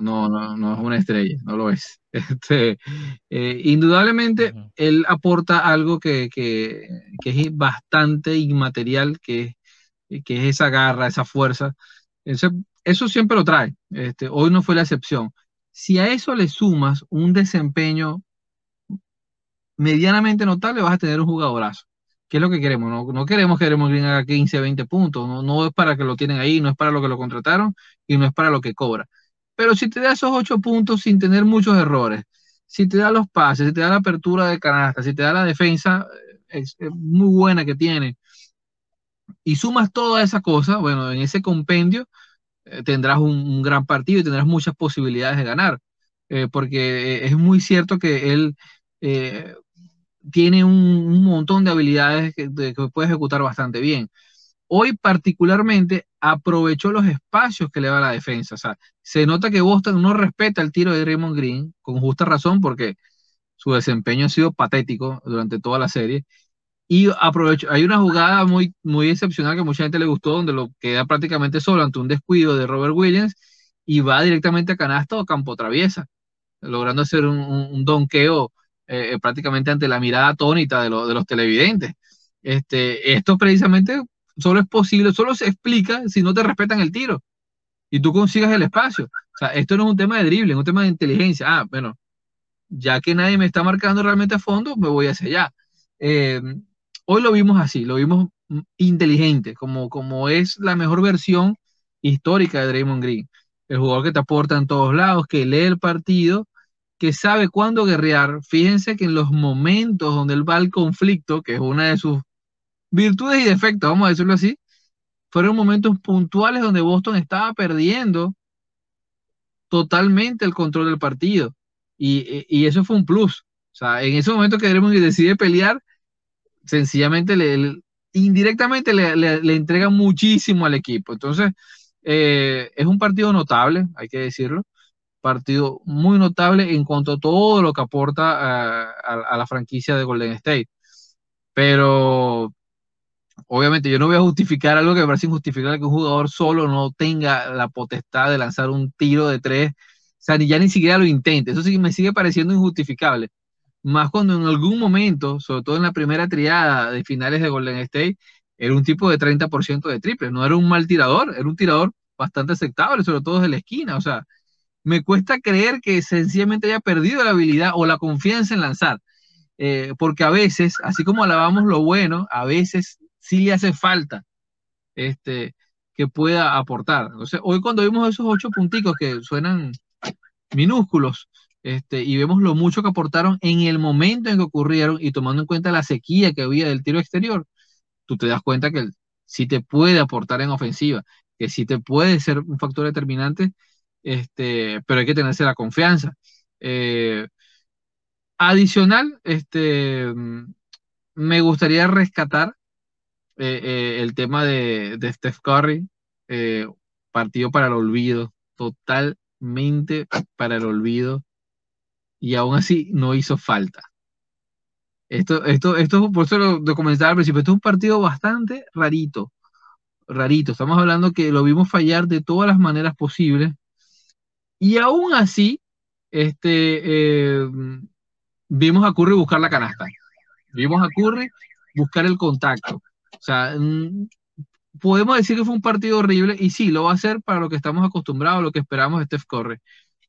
no, no, no es una estrella, no lo es. Este, eh, indudablemente, él aporta algo que, que, que, es bastante inmaterial, que, que es esa garra, esa fuerza. Eso, eso siempre lo trae. Este, hoy no fue la excepción. Si a eso le sumas un desempeño medianamente notable, vas a tener un jugadorazo. ¿Qué es lo que queremos? No, queremos que Draymond Green haga 15, 20 puntos. No, es para que lo tienen ahí, no es para lo que lo contrataron y no es para lo que cobra. Pero si te da esos 8 puntos sin tener muchos errores, si te da los pases, si te da la apertura de canasta, si te da la defensa eh, es, muy buena que tiene, y sumas toda esa cosa, bueno, en ese compendio eh, tendrás un, gran partido y tendrás muchas posibilidades de ganar, eh, porque es muy cierto que él tiene un, montón de habilidades que, puede ejecutar bastante bien. Hoy particularmente aprovechó los espacios que le da la defensa. O sea, se nota que Boston no respeta el tiro de Raymond Green, con justa razón, porque su desempeño ha sido patético durante toda la serie. Y aprovecho, hay una jugada muy, muy excepcional que mucha gente le gustó, donde lo queda prácticamente solo ante un descuido de Robert Williams y va directamente a canasta o campo traviesa, logrando hacer un, un donqueo eh, eh, prácticamente ante la mirada atónita de, de los televidentes. Este, esto precisamente solo es posible, solo se explica si no te respetan el tiro y tú consigas el espacio. O sea, esto no es un tema de drible, es un tema de inteligencia. Ah, bueno, ya que nadie me está marcando realmente a fondo, me voy hacia allá. Eh, hoy lo vimos así, lo vimos inteligente, como, como es la mejor versión histórica de Draymond Green. El jugador que te aporta en todos lados, que lee el partido, que sabe cuándo guerrear. Fíjense que en los momentos donde él va al conflicto, que es una de sus virtudes y defectos, vamos a decirlo así, fueron momentos puntuales donde Boston estaba perdiendo totalmente el control del partido. Y, eso fue un plus. O sea, en ese momento que Draymond decide pelear, sencillamente le, indirectamente le, entrega muchísimo al equipo. Entonces, eh, es un partido notable, hay que decirlo. Partido muy notable en cuanto a todo lo que aporta a, la franquicia de Golden State. Pero obviamente yo no voy a justificar algo que me parece injustificable que un jugador solo no tenga la potestad de lanzar un tiro de tres, o sea, ni ya ni siquiera lo intente. Eso sí me sigue pareciendo injustificable más cuando en algún momento, sobre todo en la primera triada de finales de Golden State, era un tipo de 30% de triple, no era un mal tirador, era un tirador bastante aceptable, sobre todo desde la esquina, o sea, me cuesta creer que sencillamente haya perdido la habilidad o la confianza en lanzar, eh, porque a veces, así como alabamos lo bueno, a veces sí le hace falta este, que pueda aportar. Hoy cuando vimos esos ocho punticos que suenan minúsculos, este, y vemos lo mucho que aportaron en el momento en que ocurrieron y tomando en cuenta la sequía que había del tiro exterior, tú te das cuenta que sí te puede aportar en ofensiva, que sí te puede ser un factor determinante, este, pero hay que tenerse la confianza. Eh, adicional, este, me gustaría rescatar eh, eh, el tema de, de Steph Curry, partido para el olvido, totalmente para el olvido y aún así no hizo falta. Esto, esto, esto, por eso lo, lo al principio, esto es un partido bastante rarito, rarito. Estamos hablando que lo vimos fallar de todas las maneras posibles y aún así, este, eh, vimos a Curry buscar la canasta. Vimos a Curry buscar el contacto. O sea, mm, podemos decir que fue un partido horrible y sí, lo va a hacer para lo que estamos acostumbrados, lo que esperamos de Steph Curry.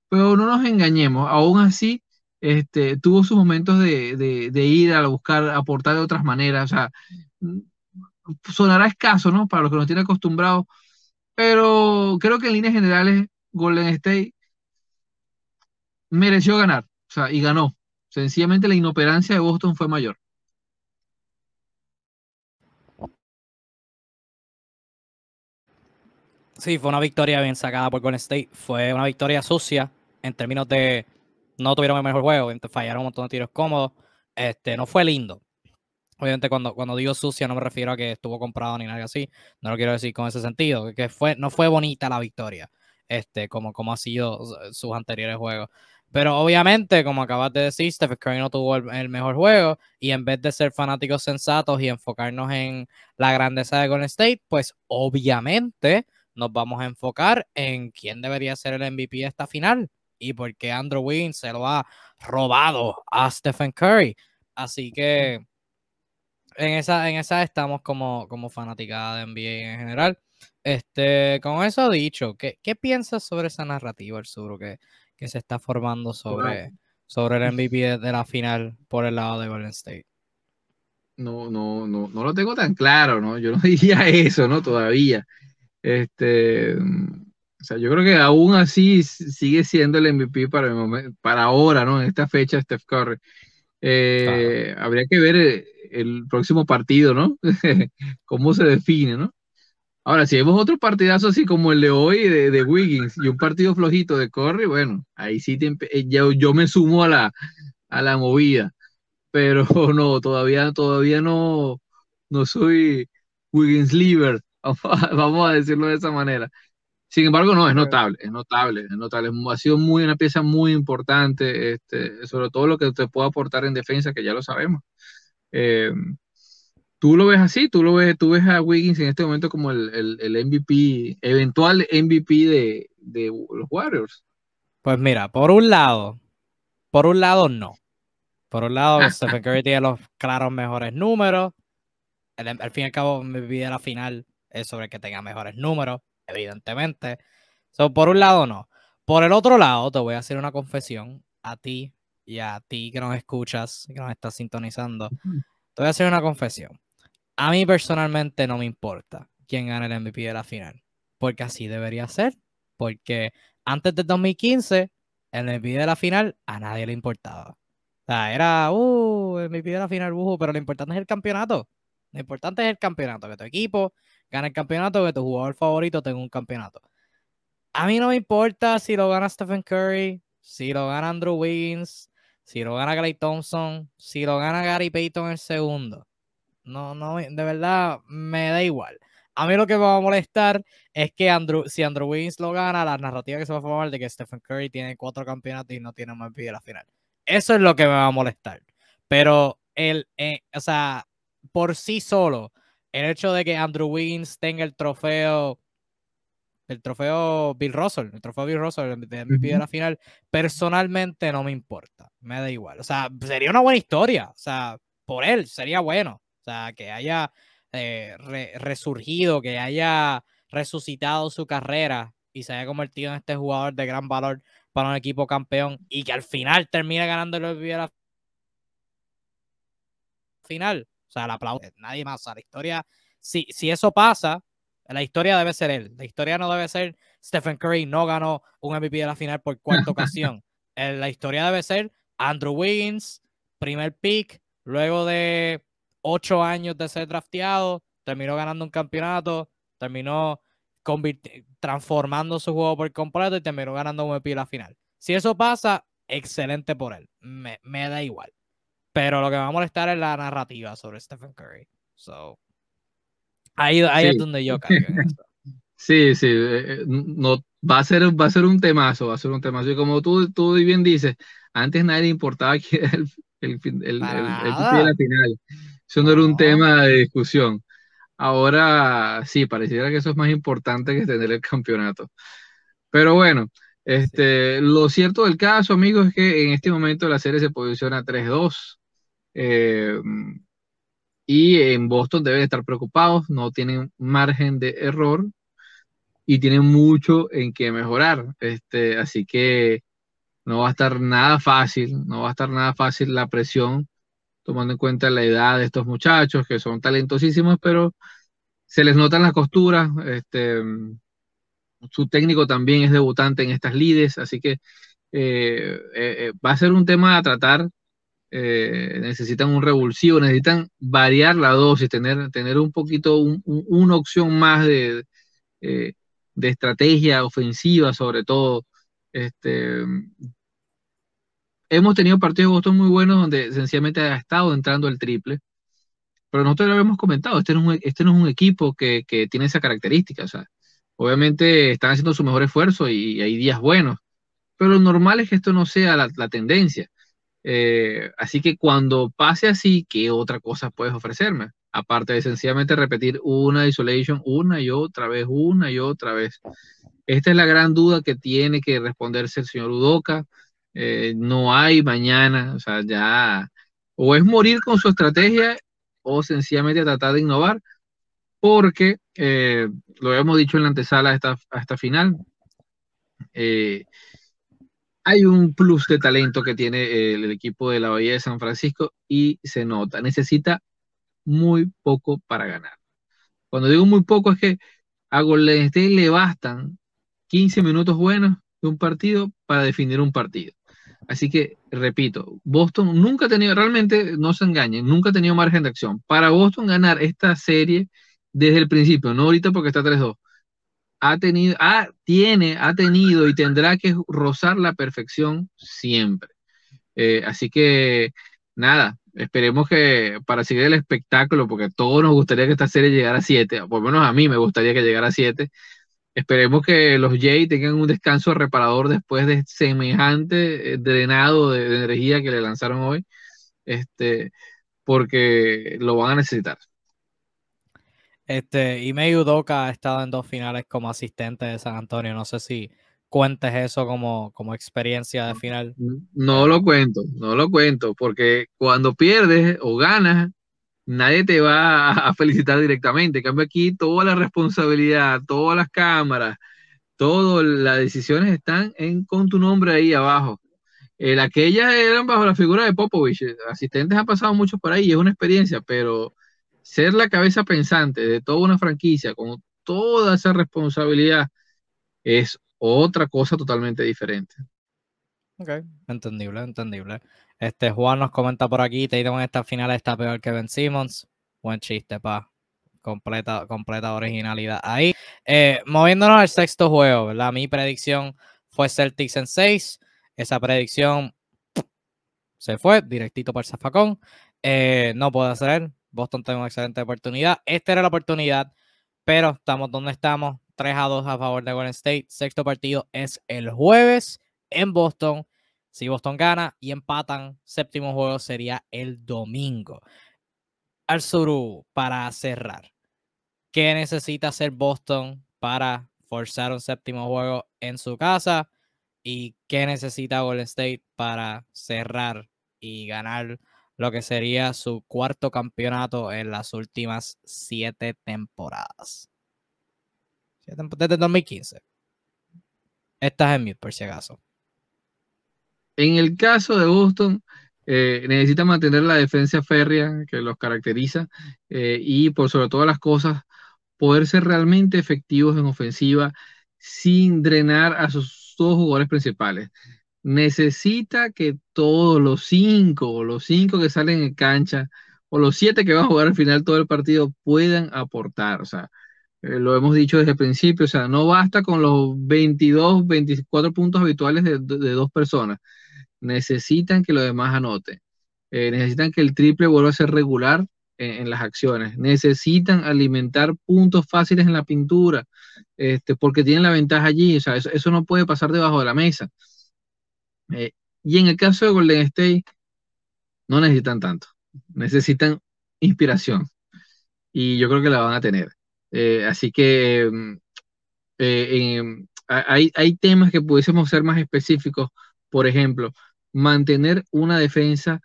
Pero no nos engañemos, aún así este, tuvo sus momentos de, ir a buscar, aportar de otras maneras. O sea, mm, sonará escaso, ¿no? Para los que nos tienen acostumbrados, pero creo que en líneas generales Golden State mereció ganar, o sea, y ganó. Sencillamente la inoperancia de Boston fue mayor. Sí, fue una victoria bien sacada por Golden State. Fue una victoria sucia en términos de no tuvieron el mejor juego, fallaron un montón de tiros cómodos. Este, no fue lindo. Obviamente, cuando, cuando digo sucia, no me refiero a que estuvo comprado ni nada así. No lo quiero decir con ese sentido. Que fue, no fue bonita la victoria, este, como, como ha sido sus anteriores juegos. Pero obviamente, como acabas de decir, Stephen Curry no tuvo el, mejor juego. Y en vez de ser fanáticos sensatos y enfocarnos en la grandeza de Golden State, pues obviamente nos vamos a enfocar en quién debería ser el MVP de esta final y porque Andrew Wiggins se lo ha robado a Stephen Curry. Así que en esa, en esa estamos como, como fanaticada de NBA en general. Este, con eso dicho, ¿qué, qué piensas sobre esa narrativa, el sur, que, que se está formando sobre, sobre el MVP de, la final por el lado de Golden State? No, no, no, no lo tengo tan claro, ¿no? Yo no diría eso, ¿no? Todavía. Este, o sea, yo creo que aún así sigue siendo el MVP para, para ahora, ¿no? En esta fecha, Steph Curry. Eh, habría que ver eh, el, próximo partido, ¿no? Cómo se define, ¿no? Ahora, si vemos otro partidazo así como el de hoy de, Wiggins y un partido flojito de Curry, bueno, ahí sí eh, yo, yo, me sumo a la, a la movida. Pero no, todavía, todavía no, no soy Wiggins Liver, vamos a decirlo de esa manera. Sin embargo, no, es notable, es notable, es notable. Ha sido muy, una pieza muy importante, este, sobre todo lo que te puede aportar en defensa, que ya lo sabemos. Eh, ¿Tú lo ves así? ¿Tú lo ves, tú ves a Wiggins en este momento como el, el, MVP, eventual MVP de, de, los Warriors? Pues mira, por un lado, por un lado no. Por un lado, Stephen Curry tiene los claros mejores números. al fin y al cabo, mi vida la final es sobre que tenga mejores números evidentemente. So, por un lado, no. Por el otro lado, te voy a hacer una confesión a ti y a ti que nos escuchas, que nos estás sintonizando. te voy a hacer una confesión. A mí personalmente no me importa quién gane el MVP de la final, porque así debería ser, porque antes del 2015, el MVP de la final a nadie le importaba. O sea, era, uh, el MVP de la final, uh, pero lo importante es el campeonato. Lo importante es el campeonato, que tu equipo gane el campeonato, que tu jugador favorito tenga un campeonato. A mí no me importa si lo gana Stephen Curry, si lo gana Andrew Wiggins, si lo gana Clay Thompson, si lo gana Gary Payton el segundo. No, no, de verdad me da igual. A mí lo que me va a molestar es que Andrew, si Andrew Wiggins lo gana, la narrativa que se va a formar de que Stephen Curry tiene cuatro campeonatos y no tiene más de la final. Eso es lo que me va a molestar. Pero el, eh, o sea, por sí solo, el hecho de que Andrew Wiggins tenga el trofeo, el trofeo Bill Russell, el trofeo Bill Russell de MVP de la final, personalmente no me importa, me da igual. O sea, sería una buena historia, o sea, por él sería bueno. O sea, que haya eh, resurgido, que haya resucitado su carrera y se haya convertido en este jugador de gran valor para un equipo campeón y que al final termine ganando el la final. O sea, el aplauso, nadie más. O sea, la historia, si, si eso pasa, la historia debe ser él. La historia no debe ser Stephen Curry no ganó un MVP de la final por cuarta ocasión. La historia debe ser Andrew Wiggins, primer pick, luego de ocho años de ser drafteado, terminó ganando un campeonato, terminó transformando su juego por completo y terminó ganando un MVP la final. Si eso pasa, excelente por él. Me, da igual. Pero lo que me va a molestar es la narrativa sobre Stephen Curry. So, ahí, es donde yo caigo Sí, sí, eh, eh, no, va, a ser, va a ser un temazo, va a ser un temazo. Y como tú, tú bien dices, antes nadie le importaba que el, el, el, el, de la final. Eso no era un tema de discusión. Ahora sí, pareciera que eso es más importante que tener el campeonato. Pero bueno, este, lo cierto del caso, amigos, es que en este momento la serie se posiciona 3-2. Eh, y en Boston deben estar preocupados, no tienen margen de error y tienen mucho en que mejorar. Este, así que no va a estar nada fácil, no va a estar nada fácil la presión tomando en cuenta la edad de estos muchachos, que son talentosísimos, pero se les notan las costuras. Este, su técnico también es debutante en estas lides, así que eh, eh, va a ser un tema a tratar. Eh, necesitan un revulsivo, necesitan variar la dosis, tener, tener un poquito, una opción más de, de estrategia ofensiva, sobre todo. Este, hemos tenido partidos Boston muy buenos donde sencillamente ha estado entrando el triple, pero nosotros lo habíamos comentado, este no es un, este no es un equipo que, tiene esa característica, o sea, obviamente están haciendo su mejor esfuerzo y, hay días buenos, pero lo normal es que esto no sea la, la tendencia. Eh, así que cuando pase así, ¿qué otra cosa puedes ofrecerme? Aparte de sencillamente repetir una isolation una y otra vez, una y otra vez. Esta es la gran duda que tiene que responderse el señor Udoca. Eh, no hay mañana, o sea, ya o es morir con su estrategia o sencillamente tratar de innovar, porque eh, lo hemos dicho en la antesala hasta final, eh, hay un plus de talento que tiene el, equipo de la Bahía de San Francisco y se nota, necesita muy poco para ganar. Cuando digo muy poco es que a Golden State le bastan 15 minutos buenos de un partido para definir un partido. Así que, repito, Boston nunca ha tenido, realmente no se engañen, nunca ha tenido margen de acción. Para Boston ganar esta serie desde el principio, no ahorita porque está 3-2, ha tenido, ha, tiene, ha tenido y tendrá que rozar la perfección siempre. Eh, así que, nada, esperemos que para seguir el espectáculo, porque a todos nos gustaría que esta serie llegara a 7, por lo menos a mí me gustaría que llegara a 7, Esperemos que los Jay tengan un descanso reparador después de semejante eh, drenado de, energía que le lanzaron hoy, este, porque lo van a necesitar. Este, Ime Udoka ha estado en dos finales como asistente de San Antonio. No sé si cuentes eso como, como experiencia de final. No lo cuento, no lo cuento, porque cuando pierdes o ganas, nadie te va a, felicitar directamente. En cambio, aquí toda la responsabilidad, todas las cámaras, todas las decisiones están con tu nombre ahí abajo. El, aquellas eran bajo la figura de Popovich. Asistentes han pasado muchos por ahí y es una experiencia, pero ser la cabeza pensante de toda una franquicia con toda esa responsabilidad es otra cosa totalmente diferente. Ok, entendible, entendible. Este Juan nos comenta por aquí, te en esta final está peor que Ben Simmons. Buen chiste, pa. Completa, completa originalidad ahí. Eh, moviéndonos al sexto juego, ¿verdad? Mi predicción fue Celtics en 6. Esa predicción se fue directito para el zafacón. Eh, no puedo hacer. Boston tiene una excelente oportunidad. Esta era la oportunidad, pero estamos donde estamos. 3 a 2 a favor de Golden State. Sexto partido es el jueves en Boston. Si Boston gana y empatan, séptimo juego sería el domingo. Arzuru, para cerrar, ¿qué necesita hacer Boston para forzar un séptimo juego en su casa? ¿Y qué necesita Golden State para cerrar y ganar lo que sería su cuarto campeonato en las últimas siete temporadas? Desde 2015. Estás en mute, por si acaso. En el caso de Boston, eh, necesita mantener la defensa férrea que los caracteriza eh, y por sobre todas las cosas, poder ser realmente efectivos en ofensiva sin drenar a sus dos jugadores principales. Necesita que todos los cinco, o los cinco que salen en cancha, o los siete que van a jugar al final todo el partido, puedan aportar. O sea, eh, lo hemos dicho desde el principio, o sea, no basta con los 22, 24 puntos habituales de, dos personas. Necesitan que los demás anoten. Eh, necesitan que el triple vuelva a ser regular en, las acciones. Necesitan alimentar puntos fáciles en la pintura, este, porque tienen la ventaja allí. O sea, eso, no puede pasar debajo de la mesa. Eh, y en el caso de Golden State, no necesitan tanto. Necesitan inspiración. Y yo creo que la van a tener. Eh, así que mm, hay, hay temas que pudiésemos ser más específicos. Por ejemplo, mantener una defensa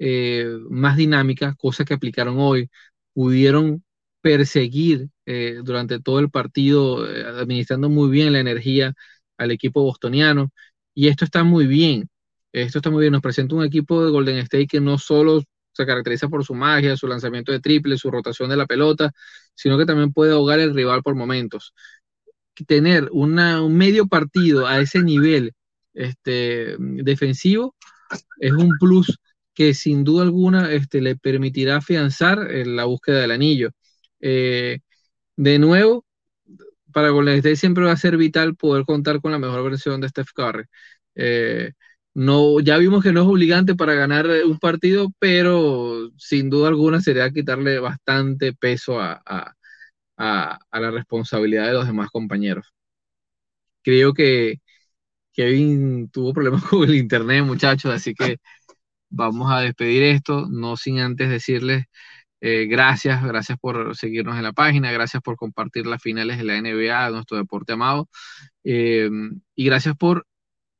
eh, más dinámica, cosa que aplicaron hoy, pudieron perseguir eh, durante todo el partido, eh, administrando muy bien la energía al equipo bostoniano. Y esto está muy bien. Esto está muy bien. Nos presenta un equipo de Golden State que no solo se caracteriza por su magia, su lanzamiento de triple, su rotación de la pelota, sino que también puede ahogar el rival por momentos. Tener un medio partido a ese nivel este, defensivo es un plus que sin duda alguna este, le permitirá afianzar eh, la búsqueda del anillo. Eh, de nuevo, para Golden State siempre va a ser vital poder contar con la mejor versión de Steph Curry. Eh, no, ya vimos que no es obligante para ganar un partido, pero sin duda alguna sería quitarle bastante peso a, la responsabilidad de los demás compañeros. Creo que Kevin tuvo problemas con el internet, muchachos, así que vamos a despedir esto, no sin antes decirles eh, gracias, gracias por seguirnos en la página, gracias por compartir las finales de la NBA, nuestro deporte amado, eh, y gracias por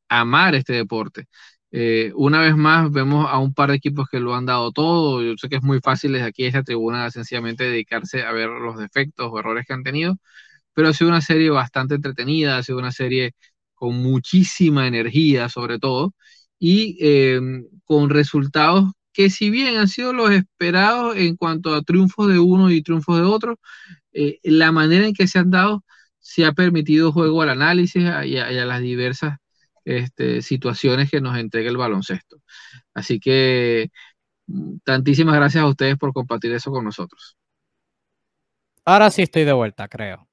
amar este deporte. Eh, una vez más, vemos a un par de equipos que lo han dado todo. Yo sé que es muy fácil desde aquí, esta tribuna, sencillamente dedicarse a ver los defectos o errores que han tenido, pero ha sido una serie bastante entretenida, ha sido una serie con muchísima energía, sobre todo, y em, con resultados que si bien han sido los esperados en cuanto a triunfos de uno y triunfos de otro, eh, la manera en que se han dado se ha permitido juego al análisis y a, las diversas este, situaciones que nos entrega el baloncesto. Así que tantísimas gracias a ustedes por compartir eso con nosotros. Ahora sí estoy de vuelta, creo.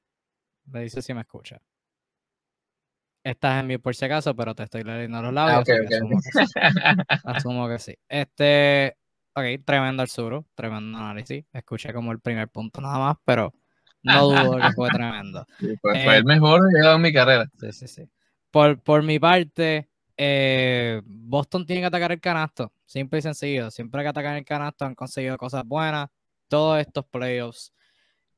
Me dice si me escucha. Estás en mí por si acaso, pero te estoy leyendo los labios. Asumo, que sí. Este, ok, tremendo el suro, tremendo análisis. Escuché como el primer punto nada más, pero no dudo que fue tremendo. Pues, fue el mejor de en mi carrera. Sí, sí, sí. Por, por mi parte, eh, Boston tiene que atacar el canasto, simple y sencillo. Siempre que atacan el canasto han conseguido cosas buenas, todos estos playoffs.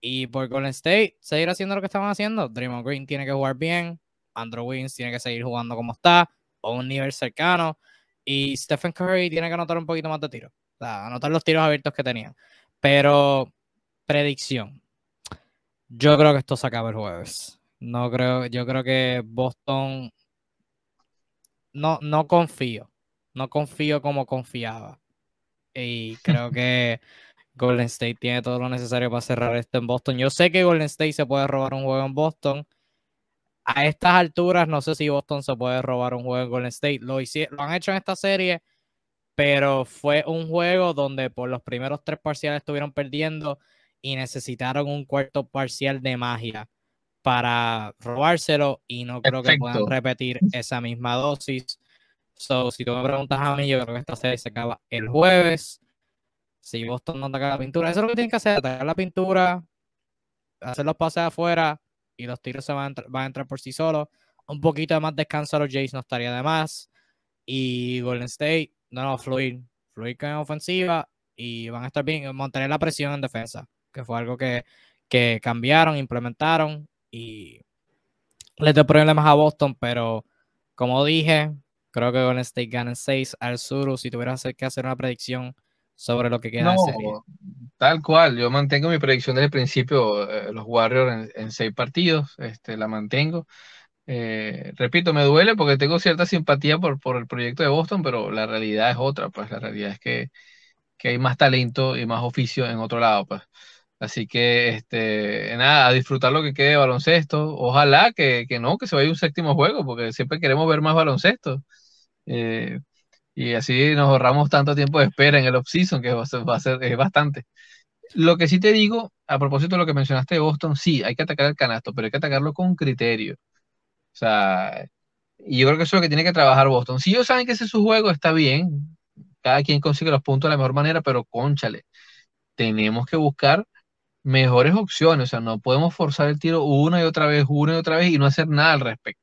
Y por Golden State, seguir haciendo lo que estaban haciendo. Draymond Green tiene que jugar bien, Andrew Wiggins tiene que seguir jugando como está, o un nivel cercano, y Stephen Curry tiene que anotar un poquito más de tiros, o sea, anotar los tiros abiertos que tenía. Pero, predicción. Yo creo que esto se acaba el jueves. No creo, yo creo que Boston no, no confío no confío como confiaba. Y creo que Golden State tiene todo lo necesario para cerrar esto en Boston. Yo sé que Golden State se puede robar un juego en Boston. A estas alturas, no sé si Boston se puede robar un juego en Golden State. Lo, lo han hecho en esta serie, pero fue un juego donde por los primeros tres parciales estuvieron perdiendo y necesitaron un cuarto parcial de magia para robárselo y no creo que puedan repetir esa misma dosis. So, si tú me preguntas a mí, yo creo que esta serie se acaba el jueves. Si Boston no ataca la pintura, eso es lo que tienen que hacer, atacar la pintura, hacer los pases afuera y los tiros se van a, entrar, por sí solos. Un poquito de más descanso a los Jays no estaría de más. Y Golden State, no, no, fluir. Fluir con ofensiva y van a estar bien, mantener la presión en defensa, que fue algo que, que cambiaron, implementaron y le dio problemas a Boston, pero como dije, creo que Golden State gana 6 al sur. Si tuvieras que hacer una predicción sobre lo que queda no, Tal cual, yo mantengo mi predicción desde el principio, eh, los Warriors en, seis partidos, este, la mantengo. Eh, repito, me duele porque tengo cierta simpatía por, por el proyecto de Boston, pero la realidad es otra, pues la realidad es que, que hay más talento y más oficio en otro lado, pues. Así que, este, nada, a disfrutar lo que quede de baloncesto. Ojalá que, que no, que se vaya un séptimo juego, porque siempre queremos ver más baloncesto. Eh, y así nos ahorramos tanto tiempo de espera en el off-season, que va a, ser, es bastante. Lo que sí te digo, a propósito de lo que mencionaste de Boston, sí, hay que atacar el canasto, pero hay que atacarlo con criterio. O sea, y yo creo que eso es lo que tiene que trabajar Boston. Si ellos saben que ese es su juego, está bien. Cada quien consigue los puntos de la mejor manera, pero conchale, tenemos que buscar mejores opciones. O sea, no podemos forzar el tiro una y otra vez, una y otra vez y no hacer nada al respecto.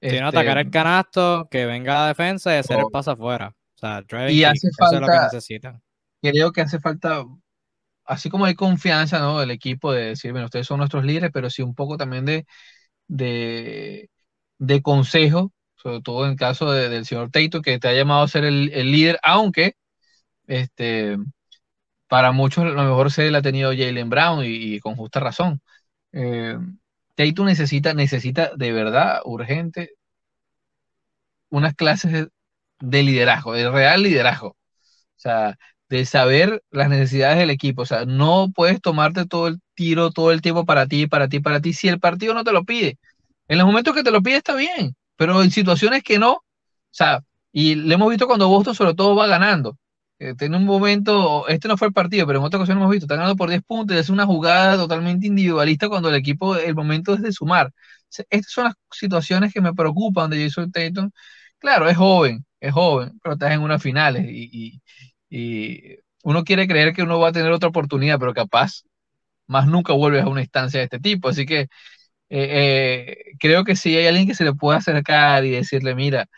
Tiene este, atacar el canasto, que venga la defensa y hacer el paso afuera. O sea, y hace falta, es lo que necesitan. Creo que hace falta, así como hay confianza, ¿no? Del equipo de decir, bueno, ustedes son nuestros líderes, pero sí un poco también de, de, de consejo, sobre todo en el caso del señor Teito, que te ha llamado a ser el, líder, aunque este, para muchos lo mejor se le ha tenido Jalen Brown y, con justa razón. Eh, Tatum necesita, necesita de verdad, urgente, unas clases de, liderazgo, de real liderazgo. O sea, de saber las necesidades del equipo. O sea, no puedes tomarte todo el tiro todo el tiempo para ti, para ti, para ti, si el partido no te lo pide. En los momentos que te lo pide está bien, pero en situaciones que no, o sea, y le hemos visto cuando Boston sobre todo va ganando. Eh, tiene un momento, este no fue el partido, pero en otra ocasión hemos visto, está ganando por 10 puntos hace una jugada totalmente individualista cuando el equipo, el momento es de sumar. estas son las situaciones que me preocupan de Jason Tatum. Claro, es joven, es joven, pero estás en unas finales y, uno quiere creer que uno va a tener otra oportunidad, pero capaz más nunca vuelves a una instancia de este tipo. Así que eh, eh, creo que si hay alguien que se le pueda acercar y decirle, mira,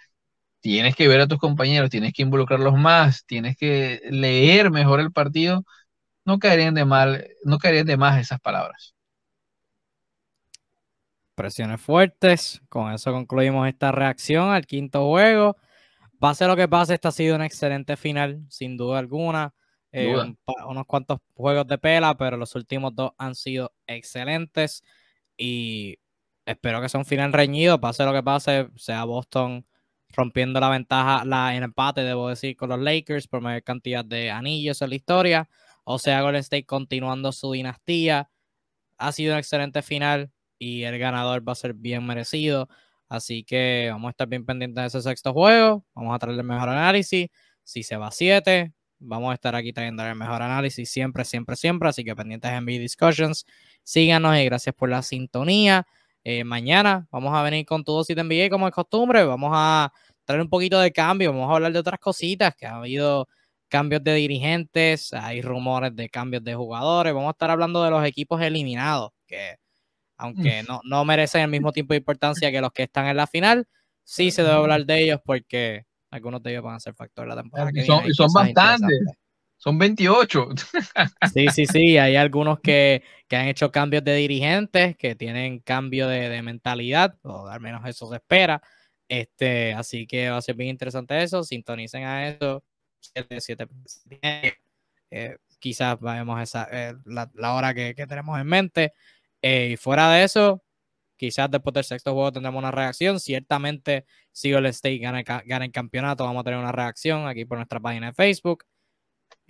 tienes que ver a tus compañeros, tienes que involucrarlos más, tienes que leer mejor el partido, no caerían de mal, no caerían de más esas palabras. Presiones fuertes, con eso concluimos esta reacción al quinto juego. Pase lo que pase, esta ha sido una excelente final, sin duda alguna. Eh, unos cuantos juegos de pela, pero los últimos dos han sido excelentes y espero que sea un final reñido, pase lo que pase, sea Boston rompiendo la ventaja, la, en empate, debo decir, con los Lakers por mayor cantidad de anillos en la historia. O sea, Golden State continuando su dinastía. Ha sido un excelente final y el ganador va a ser bien merecido. Así que vamos a estar bien pendientes de ese sexto juego. Vamos a traerle el mejor análisis. Si se va a 7, vamos a estar aquí trayendo el mejor análisis siempre, siempre, siempre. Así que pendientes en B Discussions. Síganos y gracias por la sintonía. Eh, mañana vamos a venir con todo si te envié como es costumbre. Vamos a traer un poquito de cambio. Vamos a hablar de otras cositas que ha habido cambios de dirigentes, hay rumores de cambios de jugadores. Vamos a estar hablando de los equipos eliminados, que aunque no, no merecen el mismo tiempo de importancia que los que están en la final, sí se debe hablar de ellos porque algunos de ellos van a ser factor de la temporada. Y son, son bastantes. Son 28. Sí, sí, sí. Hay algunos que, han hecho cambios de dirigentes, que tienen cambio de, mentalidad, o al menos eso se espera. Este, así que va a ser bien interesante eso. Sintonicen a eso. 7, 7, eh, quizás vemos esa, eh, la, hora que, tenemos en mente. Eh, y fuera de eso, Quizás después del sexto juego tendremos una reacción. Ciertamente, si el State gana, gana el campeonato, vamos a tener una reacción aquí por nuestra página de Facebook.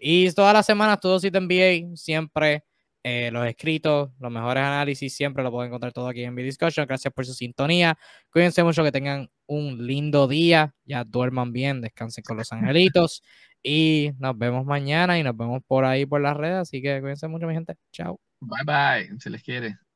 Y todas las semanas, todo City NBA, siempre eh, los escritos, los mejores análisis, siempre lo pueden encontrar todo aquí en mi Discussion. Gracias por su sintonía. Cuídense mucho, que tengan un lindo día. Ya duerman bien, descansen con los angelitos. Y nos vemos mañana y nos vemos por ahí por las redes. Así que cuídense mucho, mi gente. Chao. Bye bye. Se les quiere.